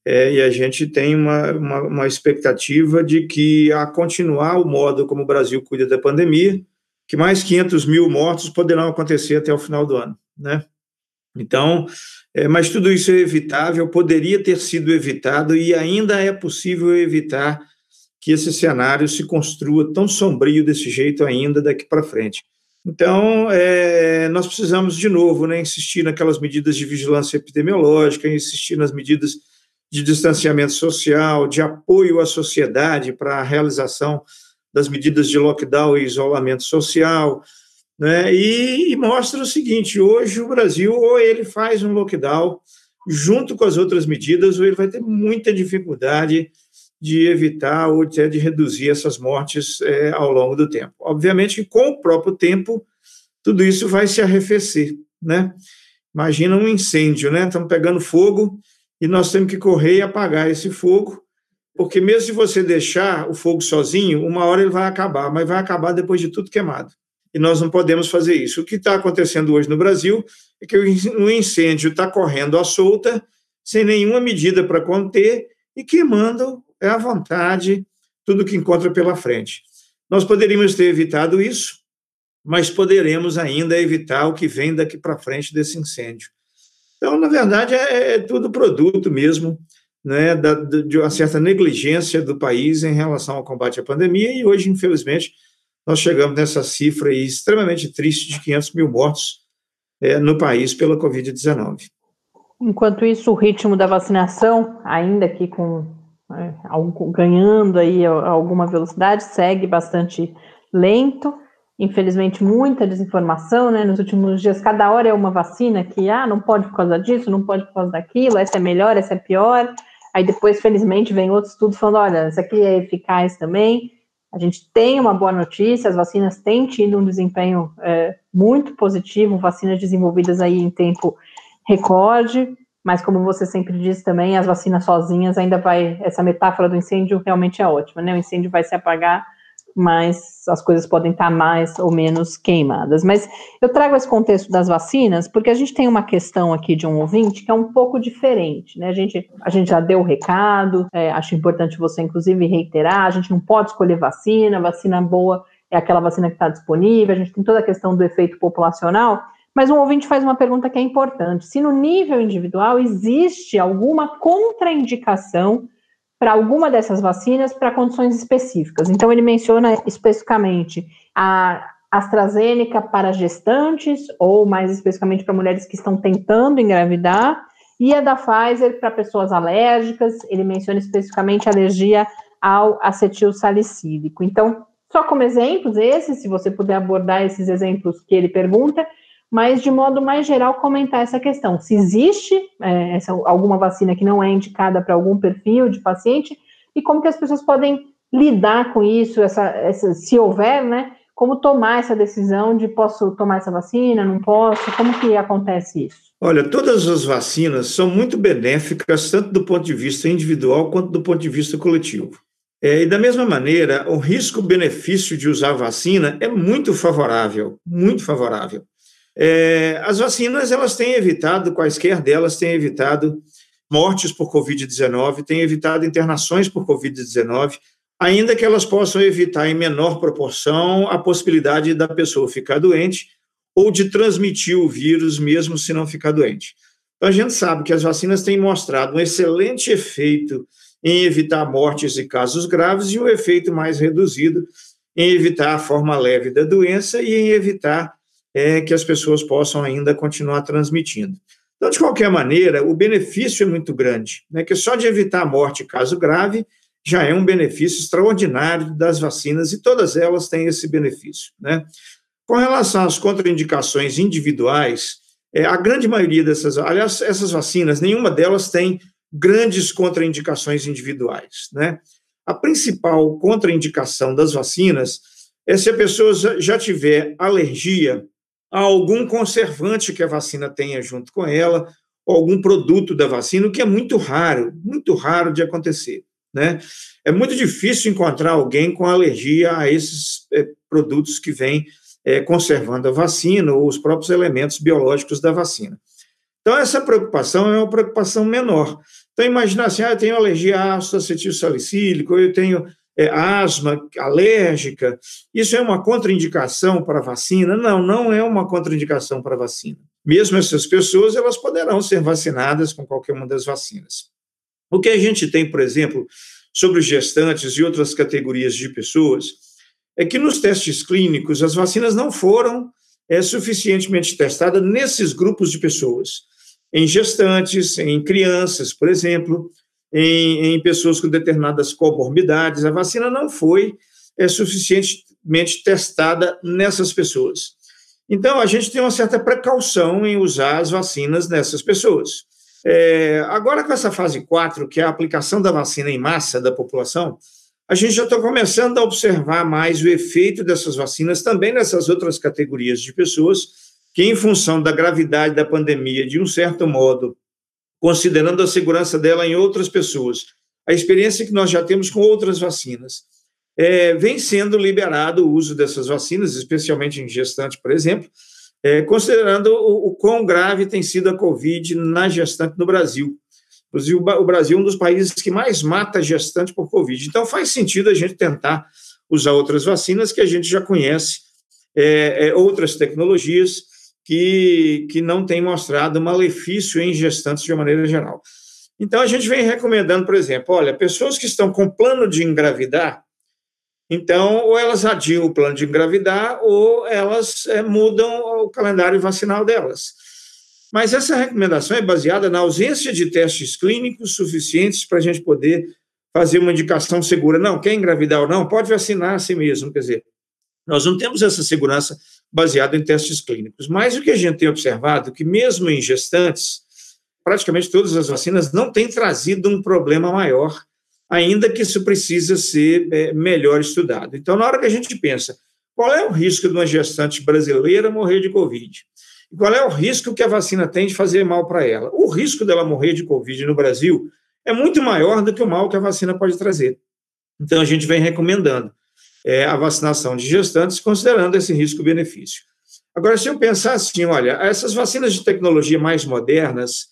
é, e a gente tem uma, uma, uma, expectativa de que, a continuar o modo como o Brasil cuida da pandemia, que mais 500 mil mortos poderão acontecer até o final do ano, né? Então, é, mas tudo isso é evitável, poderia ter sido evitado e ainda é possível evitar que esse cenário se construa tão sombrio desse jeito ainda daqui para frente. Então, é, nós precisamos, de novo, né, insistir naquelas medidas de vigilância epidemiológica, insistir nas medidas de distanciamento social, de apoio à sociedade para a realização das medidas de lockdown e isolamento social, né, e, e mostra o seguinte: hoje o Brasil, ou ele faz um lockdown junto com as outras medidas, ou ele vai ter muita dificuldade de evitar ou até de reduzir essas mortes é, ao longo do tempo. Obviamente com o próprio tempo, tudo isso vai se arrefecer, né? Imagina um incêndio, né? Estamos pegando fogo e nós temos que correr e apagar esse fogo, porque mesmo se você deixar o fogo sozinho, uma hora ele vai acabar, mas vai acabar depois de tudo queimado. E nós não podemos fazer isso. O que está acontecendo hoje no Brasil é que o incêndio está correndo à solta, sem nenhuma medida para conter e queimando é à vontade tudo que encontra pela frente. Nós poderíamos ter evitado isso, mas poderemos ainda evitar o que vem daqui para frente desse incêndio. Então, na verdade, é, é tudo produto mesmo né, da, de uma certa negligência do país em relação ao combate à pandemia, e hoje, infelizmente, nós chegamos nessa cifra extremamente triste de 500 mil mortos é, no país pela Covid-19. Enquanto isso, o ritmo da vacinação, ainda que com é, ganhando aí alguma velocidade, segue bastante lento. Infelizmente, muita desinformação, né? Nos últimos dias, cada hora é uma vacina que, ah, não pode por causa disso, não pode por causa daquilo, essa é melhor, essa é pior. Aí depois, felizmente, vem outro estudo falando, olha, essa aqui é eficaz também. A gente tem uma boa notícia, as vacinas têm tido um desempenho é, muito positivo, vacinas desenvolvidas aí em tempo recorde mas como você sempre diz também, as vacinas sozinhas ainda vai, essa metáfora do incêndio realmente é ótima, né? O incêndio vai se apagar, mas as coisas podem estar mais ou menos queimadas. Mas eu trago esse contexto das vacinas porque a gente tem uma questão aqui de um ouvinte que é um pouco diferente, né? A gente, a gente já deu o recado, é, acho importante você inclusive reiterar, a gente não pode escolher vacina, vacina boa é aquela vacina que está disponível, a gente tem toda a questão do efeito populacional, mas um ouvinte faz uma pergunta que é importante: se no nível individual existe alguma contraindicação para alguma dessas vacinas para condições específicas. Então, ele menciona especificamente a AstraZeneca para gestantes, ou mais especificamente para mulheres que estão tentando engravidar, e a da Pfizer para pessoas alérgicas. Ele menciona especificamente alergia ao acetil salicílico. Então, só como exemplos, esses, se você puder abordar esses exemplos que ele pergunta, mas de modo mais geral comentar essa questão. Se existe é, essa, alguma vacina que não é indicada para algum perfil de paciente e como que as pessoas podem lidar com isso, essa, essa, se houver, né? Como tomar essa decisão de posso tomar essa vacina, não posso? Como que acontece isso? Olha, todas as vacinas são muito benéficas, tanto do ponto de vista individual quanto do ponto de vista coletivo. É, e da mesma maneira, o risco-benefício de usar vacina é muito favorável, muito favorável. É, as vacinas elas têm evitado, quaisquer delas têm evitado mortes por Covid-19, têm evitado internações por Covid-19, ainda que elas possam evitar em menor proporção a possibilidade da pessoa ficar doente ou de transmitir o vírus mesmo se não ficar doente. Então, a gente sabe que as vacinas têm mostrado um excelente efeito em evitar mortes e casos graves e um efeito mais reduzido em evitar a forma leve da doença e em evitar é, que as pessoas possam ainda continuar transmitindo. Então, de qualquer maneira, o benefício é muito grande, né, que só de evitar a morte caso grave já é um benefício extraordinário das vacinas e todas elas têm esse benefício. Né? Com relação às contraindicações individuais, é, a grande maioria dessas, aliás, essas vacinas, nenhuma delas tem grandes contraindicações individuais. Né? A principal contraindicação das vacinas é se a pessoa já tiver alergia a algum conservante que a vacina tenha junto com ela, ou algum produto da vacina, o que é muito raro, muito raro de acontecer. Né? É muito difícil encontrar alguém com alergia a esses é, produtos que vêm é, conservando a vacina ou os próprios elementos biológicos da vacina. Então, essa preocupação é uma preocupação menor. Então, imagina assim, ah, eu tenho alergia a ácido acetil salicílico, eu tenho é, asma alérgica, isso é uma contraindicação para a vacina? Não, não é uma contraindicação para a vacina. Mesmo essas pessoas, elas poderão ser vacinadas com qualquer uma das vacinas. O que a gente tem, por exemplo, sobre gestantes e outras categorias de pessoas, é que nos testes clínicos as vacinas não foram é, suficientemente testadas nesses grupos de pessoas. Em gestantes, em crianças, por exemplo, em, em pessoas com determinadas comorbidades. A vacina não foi é, suficientemente testada nessas pessoas. Então, a gente tem uma certa precaução em usar as vacinas nessas pessoas. É, agora, com essa fase 4, que é a aplicação da vacina em massa da população, a gente já está começando a observar mais o efeito dessas vacinas também nessas outras categorias de pessoas que, em função da gravidade da pandemia, de um certo modo, considerando a segurança dela em outras pessoas. A experiência que nós já temos com outras vacinas. É, vem sendo liberado o uso dessas vacinas, especialmente em gestante, por exemplo, é, considerando o, o quão grave tem sido a Covid na gestante no Brasil. Inclusive, o Brasil é um dos países que mais mata gestante por Covid. Então, faz sentido a gente tentar usar outras vacinas que a gente já conhece, é, é outras tecnologias, que, que não tem mostrado malefício em gestantes de uma maneira geral. Então, a gente vem recomendando, por exemplo, olha, pessoas que estão com plano de engravidar, então, ou elas adiam o plano de engravidar, ou elas é, mudam o calendário vacinal delas. Mas essa recomendação é baseada na ausência de testes clínicos suficientes para a gente poder fazer uma indicação segura. Não, quer engravidar ou não, pode vacinar a si mesmo. Quer dizer, nós não temos essa segurança baseada em testes clínicos. Mas o que a gente tem observado é que, mesmo em gestantes, praticamente todas as vacinas não têm trazido um problema maior, ainda que isso precisa ser é, melhor estudado. Então, na hora que a gente pensa qual é o risco de uma gestante brasileira morrer de Covid, e qual é o risco que a vacina tem de fazer mal para ela, o risco dela morrer de Covid no Brasil é muito maior do que o mal que a vacina pode trazer. Então, a gente vem recomendando é, a vacinação de gestantes, considerando esse risco-benefício. Agora, se eu pensar assim, olha, essas vacinas de tecnologia mais modernas,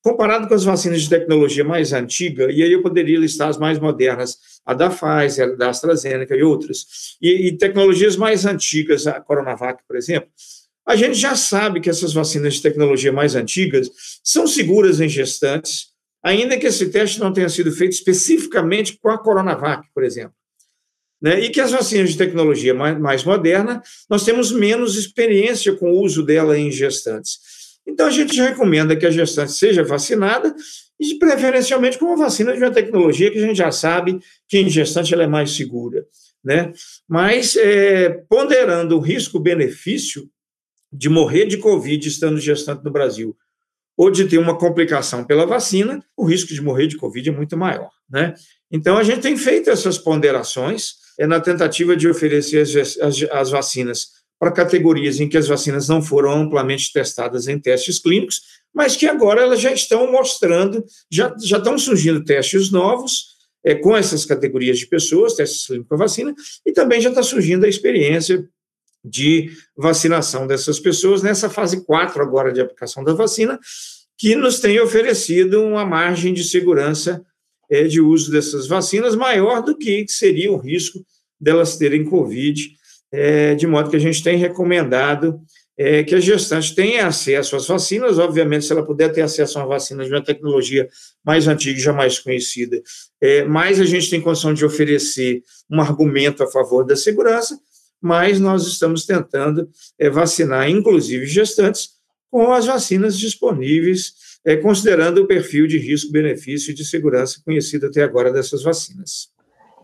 comparado com as vacinas de tecnologia mais antiga, e aí eu poderia listar as mais modernas, a da Pfizer, a da AstraZeneca e outras, e, e tecnologias mais antigas, a Coronavac, por exemplo, a gente já sabe que essas vacinas de tecnologia mais antigas são seguras em gestantes, ainda que esse teste não tenha sido feito especificamente com a Coronavac, por exemplo. Né? E que as vacinas de tecnologia mais, moderna, nós temos menos experiência com o uso dela em gestantes. Então, a gente recomenda que a gestante seja vacinada e, preferencialmente, com uma vacina de uma tecnologia que a gente já sabe que em gestante ela é mais segura. Né? Mas, é, ponderando o risco-benefício de morrer de Covid estando gestante no Brasil, ou de ter uma complicação pela vacina, o risco de morrer de Covid é muito maior. Né? Então, a gente tem feito essas ponderações é na tentativa de oferecer as, as, as vacinas para categorias em que as vacinas não foram amplamente testadas em testes clínicos, mas que agora elas já estão mostrando, já, já estão surgindo testes novos é, com essas categorias de pessoas, testes clínicos com vacina, e também já está surgindo a experiência de vacinação dessas pessoas nessa fase 4 agora de aplicação da vacina, que nos tem oferecido uma margem de segurança é, de uso dessas vacinas maior do que seria o risco delas terem Covid, é, de modo que a gente tem recomendado é, que a gestante tenha acesso às vacinas, obviamente, se ela puder ter acesso a uma vacina de uma tecnologia mais antiga e jamais conhecida, é, mais a gente tem condição de oferecer um argumento a favor da segurança, mas nós estamos tentando é, vacinar, inclusive gestantes, com as vacinas disponíveis, é, considerando o perfil de risco-benefício e de segurança conhecido até agora dessas vacinas.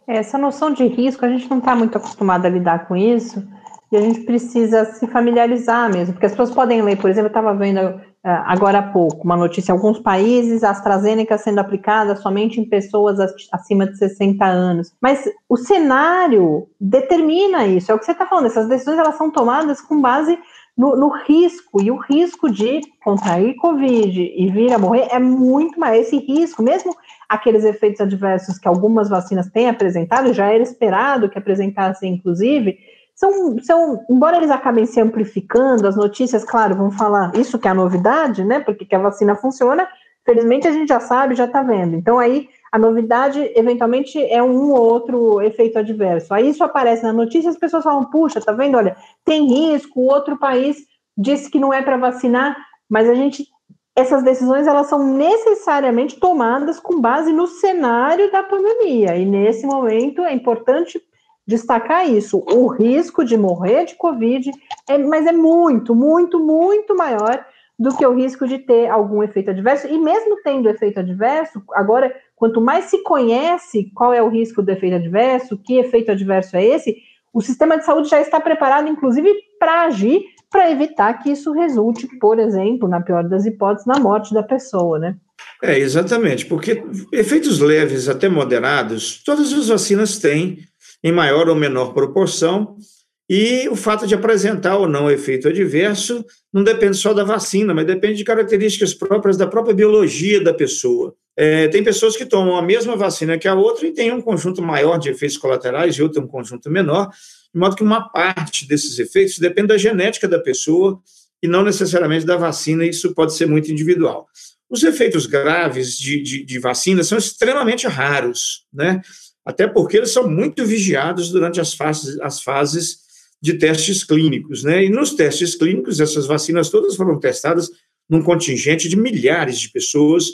Essa noção de risco, a gente não está muito acostumado a lidar com isso, e a gente precisa se familiarizar mesmo, porque as pessoas podem ler, por exemplo, eu estava vendo uh, agora há pouco uma notícia, alguns países a AstraZeneca sendo aplicada somente em pessoas acima de 60 anos, mas o cenário determina isso, é o que você está falando, essas decisões elas são tomadas com base no, no, risco, e o risco de contrair Covid e vir a morrer é muito maior. Esse risco, mesmo aqueles efeitos adversos que algumas vacinas têm apresentado, já era esperado que apresentassem, inclusive, são, são, embora eles acabem se amplificando, as notícias, claro, vão falar isso que é a novidade, né? Porque que a vacina funciona, felizmente a gente já sabe, já está vendo. Então aí a novidade, eventualmente, é um ou outro efeito adverso. Aí isso aparece na notícia, as pessoas falam, puxa, tá vendo? Olha, tem risco, outro país disse que não é para vacinar, mas a gente essas decisões elas são necessariamente tomadas com base no cenário da pandemia. E nesse momento é importante destacar isso. O risco de morrer de Covid, é, mas é muito, muito, muito maior do que o risco de ter algum efeito adverso. E mesmo tendo efeito adverso, agora, quanto mais se conhece qual é o risco do efeito adverso, que efeito adverso é esse, o sistema de saúde já está preparado, inclusive, para agir para evitar que isso resulte, por exemplo, na pior das hipóteses, na morte da pessoa, né? É, exatamente, porque efeitos leves até moderados, todas as vacinas têm em maior ou menor proporção, e o fato de apresentar ou não efeito adverso não depende só da vacina, mas depende de características próprias da própria biologia da pessoa. É, tem pessoas que tomam a mesma vacina que a outra e tem um conjunto maior de efeitos colaterais e outra um conjunto menor, de modo que uma parte desses efeitos depende da genética da pessoa e não necessariamente da vacina, e isso pode ser muito individual. Os efeitos graves de, de, de vacina são extremamente raros, né? até porque eles são muito vigiados durante as fases, as fases de testes clínicos, né? E nos testes clínicos, essas vacinas todas foram testadas num contingente de milhares de pessoas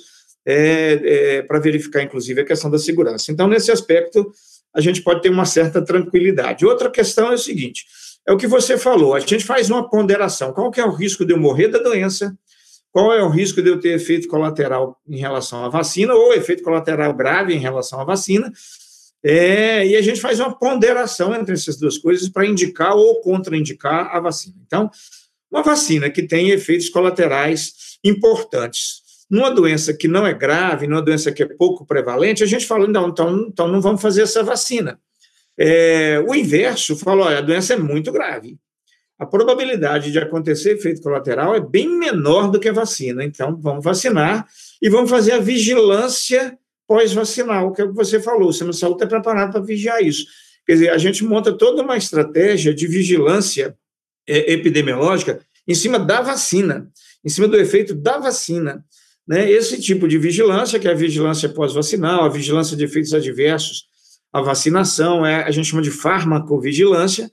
é, é, para verificar, inclusive, a questão da segurança. Então, nesse aspecto, a gente pode ter uma certa tranquilidade. Outra questão é o seguinte: é o que você falou, a gente faz uma ponderação. Qual que é o risco de eu morrer da doença? Qual é o risco de eu ter efeito colateral em relação à vacina, ou efeito colateral grave em relação à vacina? É, e a gente faz uma ponderação entre essas duas coisas para indicar ou contraindicar a vacina. Então, uma vacina que tem efeitos colaterais importantes, numa doença que não é grave, numa doença que é pouco prevalente, a gente fala, não, então, então não vamos fazer essa vacina. É, o inverso fala, olha, a doença é muito grave. A probabilidade de acontecer efeito colateral é bem menor do que a vacina. Então, vamos vacinar e vamos fazer a vigilância pós-vacinal, que é o que você falou, o sistema de saúde está preparado para vigiar isso. Quer dizer, a gente monta toda uma estratégia de vigilância é, epidemiológica em cima da vacina, em cima do efeito da vacina. Né? Esse tipo de vigilância, que é a vigilância pós-vacinal, a vigilância de efeitos adversos, a vacinação, é, a gente chama de farmacovigilância,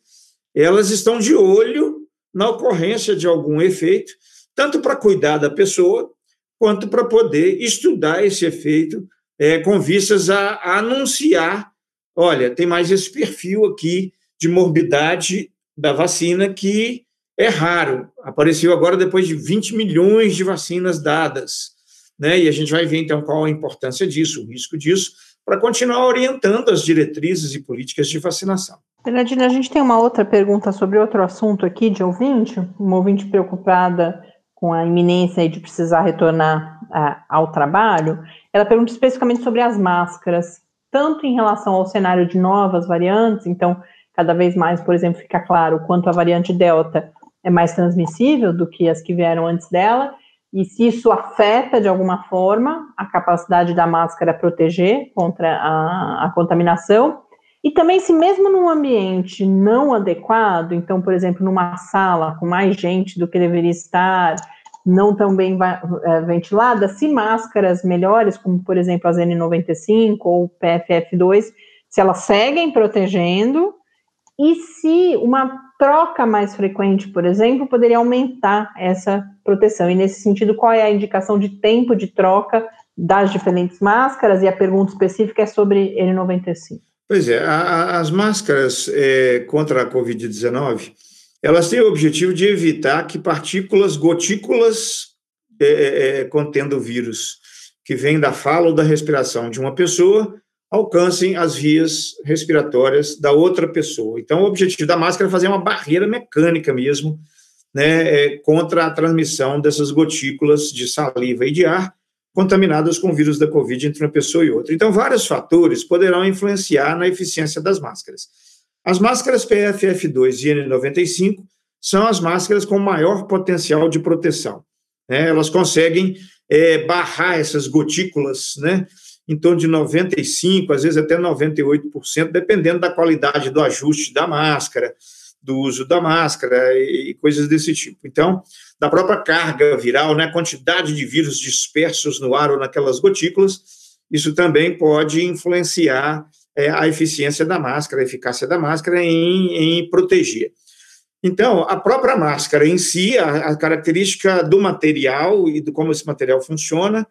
elas estão de olho na ocorrência de algum efeito, tanto para cuidar da pessoa, quanto para poder estudar esse efeito é, com vistas a, a anunciar: olha, tem mais esse perfil aqui de morbidade da vacina que é raro. Apareceu agora depois de 20 milhões de vacinas dadas. Né? E a gente vai ver então qual a importância disso, o risco disso, para continuar orientando as diretrizes e políticas de vacinação. Bernardina, a gente tem uma outra pergunta sobre outro assunto aqui de ouvinte, uma ouvinte preocupada com a iminência de precisar retornar uh, ao trabalho, ela pergunta especificamente sobre as máscaras, tanto em relação ao cenário de novas variantes, então, cada vez mais, por exemplo, fica claro quanto a variante Delta é mais transmissível do que as que vieram antes dela, e se isso afeta de alguma forma a capacidade da máscara proteger contra a, a contaminação, e também se mesmo num ambiente não adequado, então, por exemplo, numa sala com mais gente do que deveria estar, não tão bem é, ventilada, se máscaras melhores, como por exemplo as N95 ou PFF2, se elas seguem protegendo, e se uma troca mais frequente, por exemplo, poderia aumentar essa proteção. E nesse sentido, qual é a indicação de tempo de troca das diferentes máscaras? E a pergunta específica é sobre N95. Pois é, a, as máscaras é, contra a Covid-19, elas têm o objetivo de evitar que partículas, gotículas é, é, contendo o vírus que vem da fala ou da respiração de uma pessoa alcancem as vias respiratórias da outra pessoa. Então, o objetivo da máscara é fazer uma barreira mecânica mesmo, né, é, contra a transmissão dessas gotículas de saliva e de ar contaminadas com o vírus da Covid entre uma pessoa e outra. Então, vários fatores poderão influenciar na eficiência das máscaras. As máscaras PFF2 e N95 são as máscaras com maior potencial de proteção. Né? Elas conseguem é, barrar essas gotículas, né? Em torno de 95%, às vezes até 98%, dependendo da qualidade do ajuste da máscara, do uso da máscara e, coisas desse tipo. Então, da própria carga viral, né, quantidade de vírus dispersos no ar ou naquelas gotículas, isso também pode influenciar é, a eficiência da máscara, a eficácia da máscara em, em proteger. Então, a própria máscara em si, a, a característica do material e de como esse material funciona,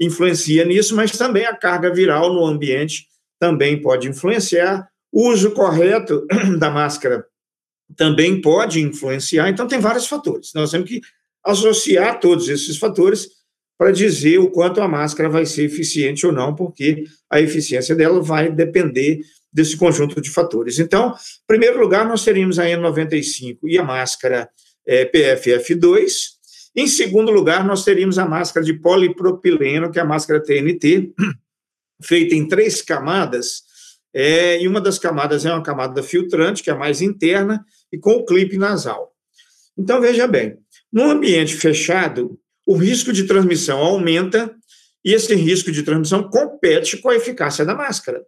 influencia nisso, mas também a carga viral no ambiente também pode influenciar. O uso correto da máscara também pode influenciar. Então, tem vários fatores. Nós temos que associar todos esses fatores para dizer o quanto a máscara vai ser eficiente ou não, porque a eficiência dela vai depender desse conjunto de fatores. Então, em primeiro lugar, nós teríamos a N95 e a máscara é, PFF2, em segundo lugar, nós teríamos a máscara de polipropileno, que é a máscara TNT, feita em três camadas, é, e uma das camadas é uma camada filtrante, que é a mais interna, e com o clipe nasal. Então, veja bem, num ambiente fechado, o risco de transmissão aumenta, e esse risco de transmissão compete com a eficácia da máscara.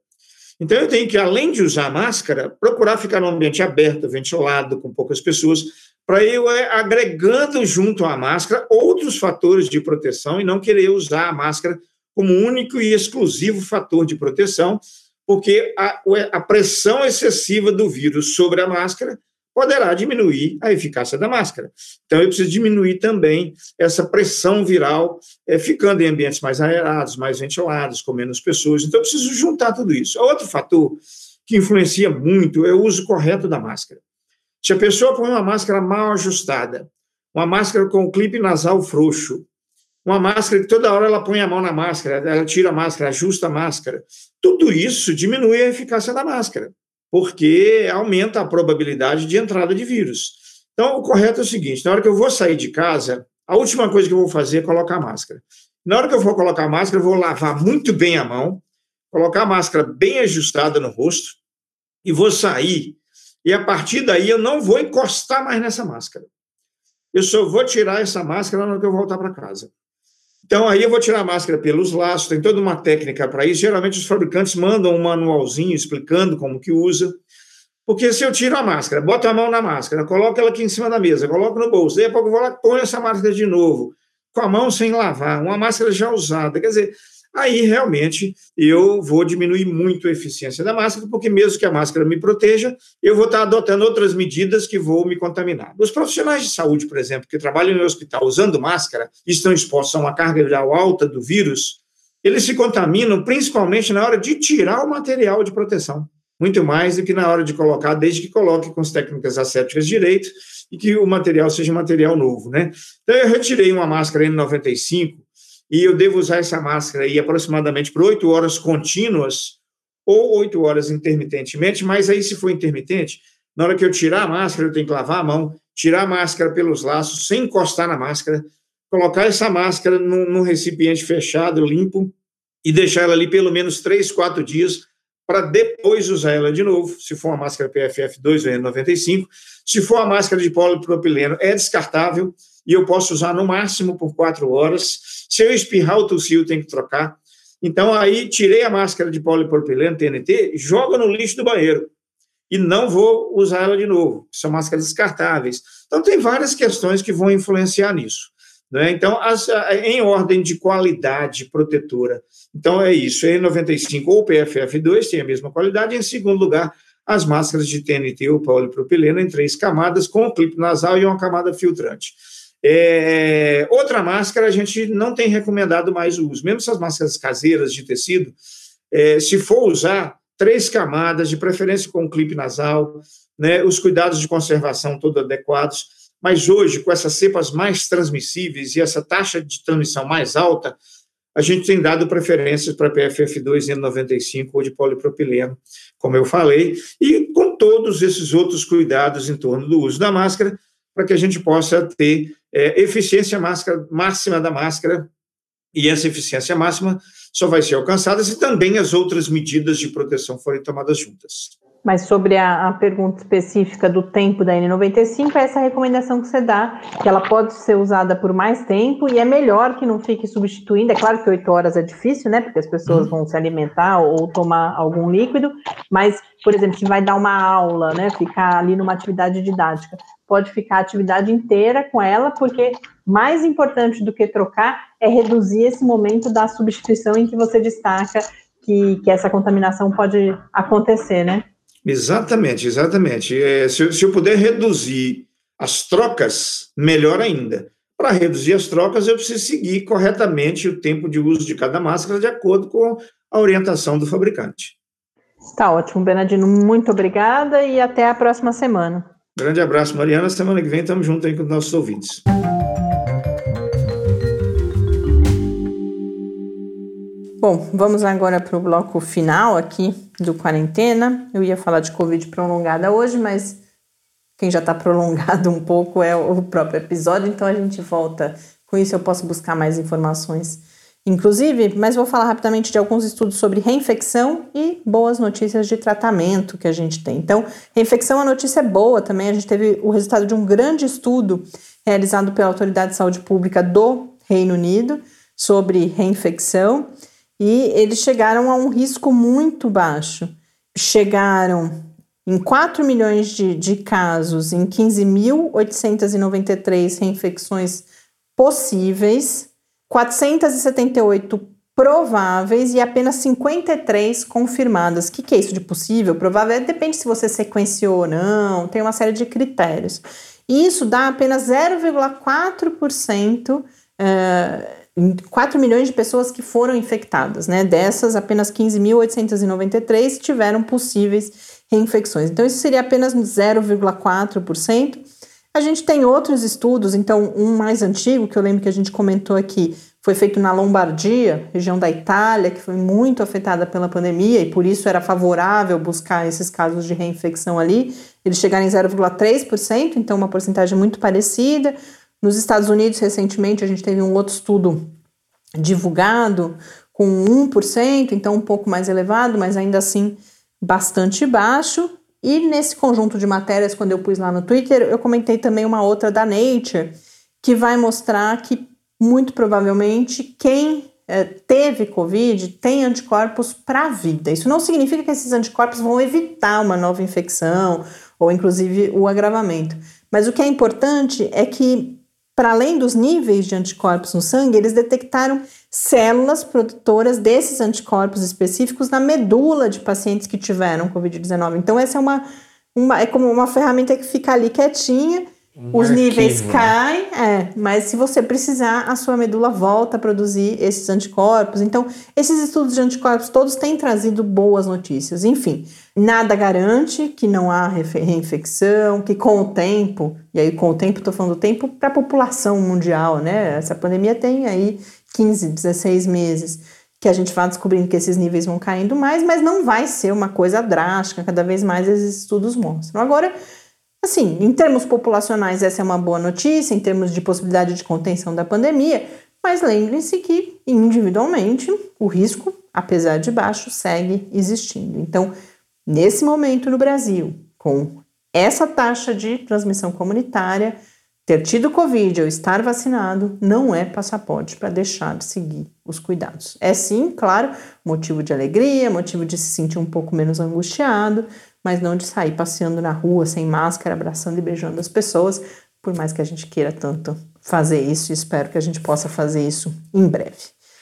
Então, eu tenho que, além de usar máscara, procurar ficar num ambiente aberto, ventilado, com poucas pessoas, para eu é, agregando junto à máscara outros fatores de proteção e não querer usar a máscara como único e exclusivo fator de proteção, porque a, a pressão excessiva do vírus sobre a máscara poderá diminuir a eficácia da máscara. Então, eu preciso diminuir também essa pressão viral, é, ficando em ambientes mais aerados, mais ventilados, com menos pessoas. Então, eu preciso juntar tudo isso. Outro fator que influencia muito é o uso correto da máscara. Se a pessoa põe uma máscara mal ajustada, uma máscara com o clipe nasal frouxo, uma máscara que toda hora ela põe a mão na máscara, ela tira a máscara, ajusta a máscara, tudo isso diminui a eficácia da máscara, porque aumenta a probabilidade de entrada de vírus. Então, o correto é o seguinte: na hora que eu vou sair de casa, a última coisa que eu vou fazer é colocar a máscara. Na hora que eu for colocar a máscara, eu vou lavar muito bem a mão, colocar a máscara bem ajustada no rosto e vou sair e a partir daí eu não vou encostar mais nessa máscara. Eu só vou tirar essa máscara na hora que eu voltar para casa. Então, aí eu vou tirar a máscara pelos laços, tem toda uma técnica para isso. Geralmente, os fabricantes mandam um manualzinho explicando como que usa. Porque se eu tiro a máscara, boto a mão na máscara, coloco ela aqui em cima da mesa, coloco no bolso, daí a pouco eu vou lá, ponho essa máscara de novo, com a mão sem lavar, uma máscara já usada. Quer dizer, aí realmente eu vou diminuir muito a eficiência da máscara, porque mesmo que a máscara me proteja, eu vou estar adotando outras medidas que vão me contaminar. Os profissionais de saúde, por exemplo, que trabalham no hospital usando máscara e estão expostos a uma carga viral alta do vírus, eles se contaminam principalmente na hora de tirar o material de proteção, muito mais do que na hora de colocar, desde que coloque com as técnicas assépticas direito e que o material seja material novo, né? Então eu retirei uma máscara N95 e eu devo usar essa máscara aí aproximadamente por oito horas contínuas ou oito horas intermitentemente, mas aí se for intermitente, na hora que eu tirar a máscara, eu tenho que lavar a mão, tirar a máscara pelos laços, sem encostar na máscara, colocar essa máscara num, num recipiente fechado, limpo, e deixar ela ali pelo menos três, quatro dias, para depois usar ela de novo, se for uma máscara PFF2 ou N95. Se for a máscara de polipropileno, é descartável, e eu posso usar no máximo por quatro horas. Se eu espirrar ou tossir, eu tenho que trocar. Então, aí, tirei a máscara de polipropileno TNT, joga no lixo do banheiro. E não vou usar ela de novo. São máscaras descartáveis. Então, tem várias questões que vão influenciar nisso. Né? Então, as, em ordem de qualidade protetora. Então, é isso. N95 ou PFF2 tem a mesma qualidade. Em segundo lugar, as máscaras de TNT ou polipropileno em três camadas, com o clipe nasal e uma camada filtrante. É, outra máscara a gente não tem recomendado mais o uso. Mesmo essas máscaras caseiras de tecido, é, se for usar, três camadas, de preferência com um clipe nasal, né, os cuidados de conservação todos adequados. Mas hoje, com essas cepas mais transmissíveis e essa taxa de transmissão mais alta, a gente tem dado preferências para PFF2 N95 ou de polipropileno, como eu falei, e com todos esses outros cuidados em torno do uso da máscara, para que a gente possa ter é, eficiência máscara, máxima da máscara, e essa eficiência máxima só vai ser alcançada se também as outras medidas de proteção forem tomadas juntas. Mas sobre a, a, pergunta específica do tempo da N95, é essa recomendação que você dá, que ela pode ser usada por mais tempo e é melhor que não fique substituindo. É claro que oito horas é difícil, né? Porque as pessoas uhum. vão se alimentar ou tomar algum líquido, mas, por exemplo, se vai dar uma aula, né? Ficar ali numa atividade didática, pode ficar a atividade inteira com ela, porque mais importante do que trocar é reduzir esse momento da substituição em que você destaca que, que essa contaminação pode acontecer, né? Exatamente, exatamente. É, se, se eu puder reduzir as trocas, melhor ainda. Para reduzir as trocas, eu preciso seguir corretamente o tempo de uso de cada máscara de acordo com a orientação do fabricante. Tá ótimo, Bernardino. Muito obrigada e até a próxima semana. Grande abraço, Mariana. Semana que vem estamos juntos aí com os nossos ouvintes. Bom, vamos agora para o bloco final aqui do quarentena. Eu ia falar de Covid prolongada hoje, mas quem já está prolongado um pouco é o próprio episódio, então a gente volta. Com isso eu posso buscar mais informações, inclusive, mas vou falar rapidamente de alguns estudos sobre reinfecção e boas notícias de tratamento que a gente tem. Então, reinfecção, a notícia é boa também. A gente teve o resultado de um grande estudo realizado pela Autoridade de Saúde Pública do Reino Unido sobre reinfecção e eles chegaram a um risco muito baixo. Chegaram em 4 milhões de, de casos, em 15.893 reinfecções possíveis, 478 prováveis e apenas 53 confirmadas. O que, que é isso de possível? Provável depende se você sequenciou ou não, tem uma série de critérios. Isso dá apenas 0,4% uh, 4 milhões de pessoas que foram infectadas, né? Dessas, apenas 15.893 tiveram possíveis reinfecções. Então, isso seria apenas 0,4%. A gente tem outros estudos, então, um mais antigo, que eu lembro que a gente comentou aqui, foi feito na Lombardia, região da Itália, que foi muito afetada pela pandemia e por isso era favorável buscar esses casos de reinfecção ali. Eles chegaram em 0,3%, então uma porcentagem muito parecida. Nos Estados Unidos, recentemente, a gente teve um outro estudo divulgado com 1%, então um pouco mais elevado, mas ainda assim bastante baixo. E nesse conjunto de matérias, quando eu pus lá no Twitter, eu comentei também uma outra da Nature, que vai mostrar que muito provavelmente quem é, teve Covid tem anticorpos para a vida. Isso não significa que esses anticorpos vão evitar uma nova infecção ou inclusive o agravamento. Mas o que é importante é que para além dos níveis de anticorpos no sangue, eles detectaram células produtoras desses anticorpos específicos na medula de pacientes que tiveram Covid-19. Então, essa é uma, uma, é como uma ferramenta que fica ali quietinha um os arquivo, níveis né? caem, é, mas se você precisar, a sua medula volta a produzir esses anticorpos. Então, esses estudos de anticorpos todos têm trazido boas notícias. Enfim, nada garante que não há reinfecção, que com o tempo, e aí com o tempo estou falando tempo para a população mundial, né? Essa pandemia tem aí 15, 16 meses que a gente vai descobrindo que esses níveis vão caindo mais, mas não vai ser uma coisa drástica, cada vez mais esses estudos mostram. Agora, Assim, em termos populacionais, essa é uma boa notícia, em termos de possibilidade de contenção da pandemia, mas lembrem-se que individualmente o risco, apesar de baixo, segue existindo. Então, nesse momento no Brasil, com essa taxa de transmissão comunitária, ter tido Covid ou estar vacinado não é passaporte para deixar de seguir os cuidados. É sim, claro, motivo de alegria, motivo de se sentir um pouco menos angustiado, mas não de sair passeando na rua sem máscara, abraçando e beijando as pessoas, por mais que a gente queira tanto fazer isso, e espero que a gente possa fazer isso em breve.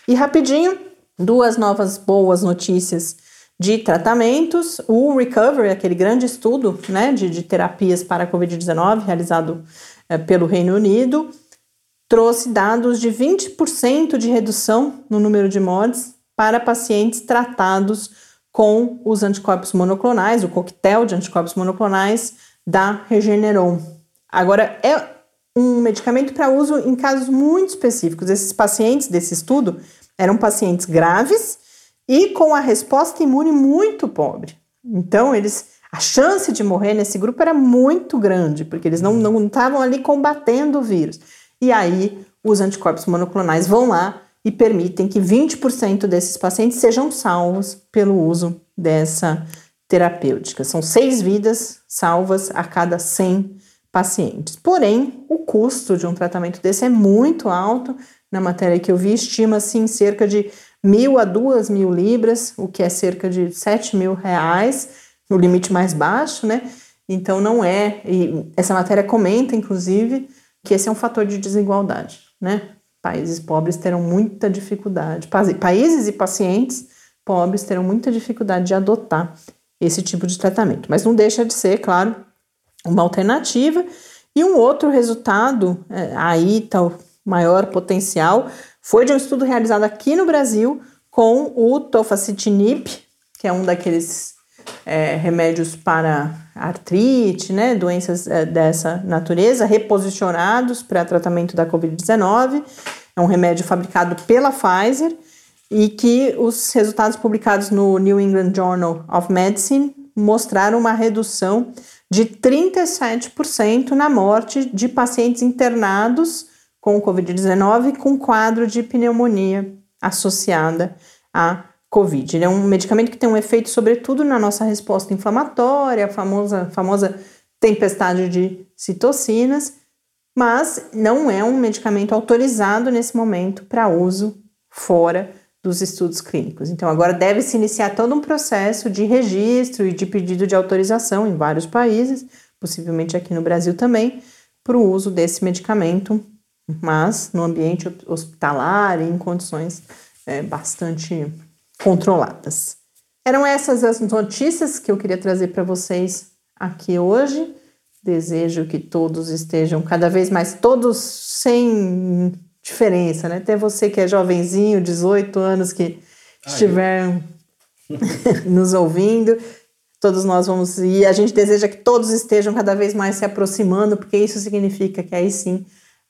E rapidinho, duas novas boas notícias de tratamentos. O Recovery, aquele grande estudo né, de, de terapias para a Covid-19, realizado é, pelo Reino Unido, trouxe dados de 20% de redução no número de mortes para pacientes tratados com os anticorpos monoclonais, o coquetel de anticorpos monoclonais da Regeneron. Agora, é um medicamento para uso em casos muito específicos. Esses pacientes desse estudo eram pacientes graves e com a resposta imune muito pobre. Então, eles a chance de morrer nesse grupo era muito grande, porque eles não estavam ali combatendo o vírus. E aí, os anticorpos monoclonais vão lá e permitem que 20% desses pacientes sejam salvos pelo uso dessa terapêutica. São seis vidas salvas a cada 100 pacientes. Porém, o custo de um tratamento desse é muito alto. Na matéria que eu vi, estima-se em cerca de mil a duas mil libras, o que é cerca de 7 mil reais, no limite mais baixo, né? Então não é. E essa matéria comenta, inclusive, que esse é um fator de desigualdade, né? Países pobres terão muita dificuldade, países e pacientes pobres terão muita dificuldade de adotar esse tipo de tratamento. Mas não deixa de ser, claro, uma alternativa. E um outro resultado, é, aí está o maior potencial, foi de um estudo realizado aqui no Brasil com o tofacitinib, que é um daqueles é, remédios para artrite, né, doenças é, dessa natureza, reposicionados para tratamento da Covid-19. É um remédio fabricado pela Pfizer e que os resultados publicados no New England Journal of Medicine mostraram uma redução de 37% na morte de pacientes internados com Covid-19 com quadro de pneumonia associada à Covid. Ele é um medicamento que tem um efeito, sobretudo, na nossa resposta inflamatória, a famosa, famosa tempestade de citocinas, mas não é um medicamento autorizado nesse momento para uso fora dos estudos clínicos. Então, agora deve-se iniciar todo um processo de registro e de pedido de autorização em vários países, possivelmente aqui no Brasil também, para o uso desse medicamento, mas no ambiente hospitalar e em condições é, bastante controladas. Eram essas as notícias que eu queria trazer para vocês aqui hoje. Desejo que todos estejam cada vez mais, todos sem diferença, né? Até você que é jovenzinho, 18 anos, que estiver nos ouvindo, todos nós vamos. E a gente deseja que todos estejam cada vez mais se aproximando, porque isso significa que aí sim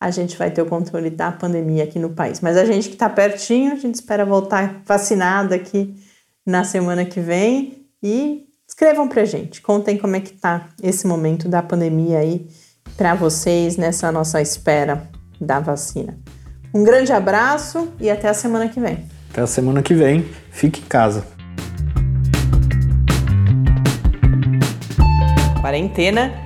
a gente vai ter o controle da pandemia aqui no país. Mas a gente que está pertinho, a gente espera voltar vacinada aqui na semana que vem e escrevam pra gente, contem como é que tá esse momento da pandemia aí para vocês nessa nossa espera da vacina. Um grande abraço e até a semana que vem. Até a semana que vem. Fique em casa. Quarentena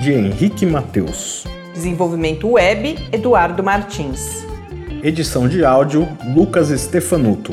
de Henrique Mateus. Desenvolvimento web, Eduardo Martins. Edição de áudio, Lucas Stefanuto.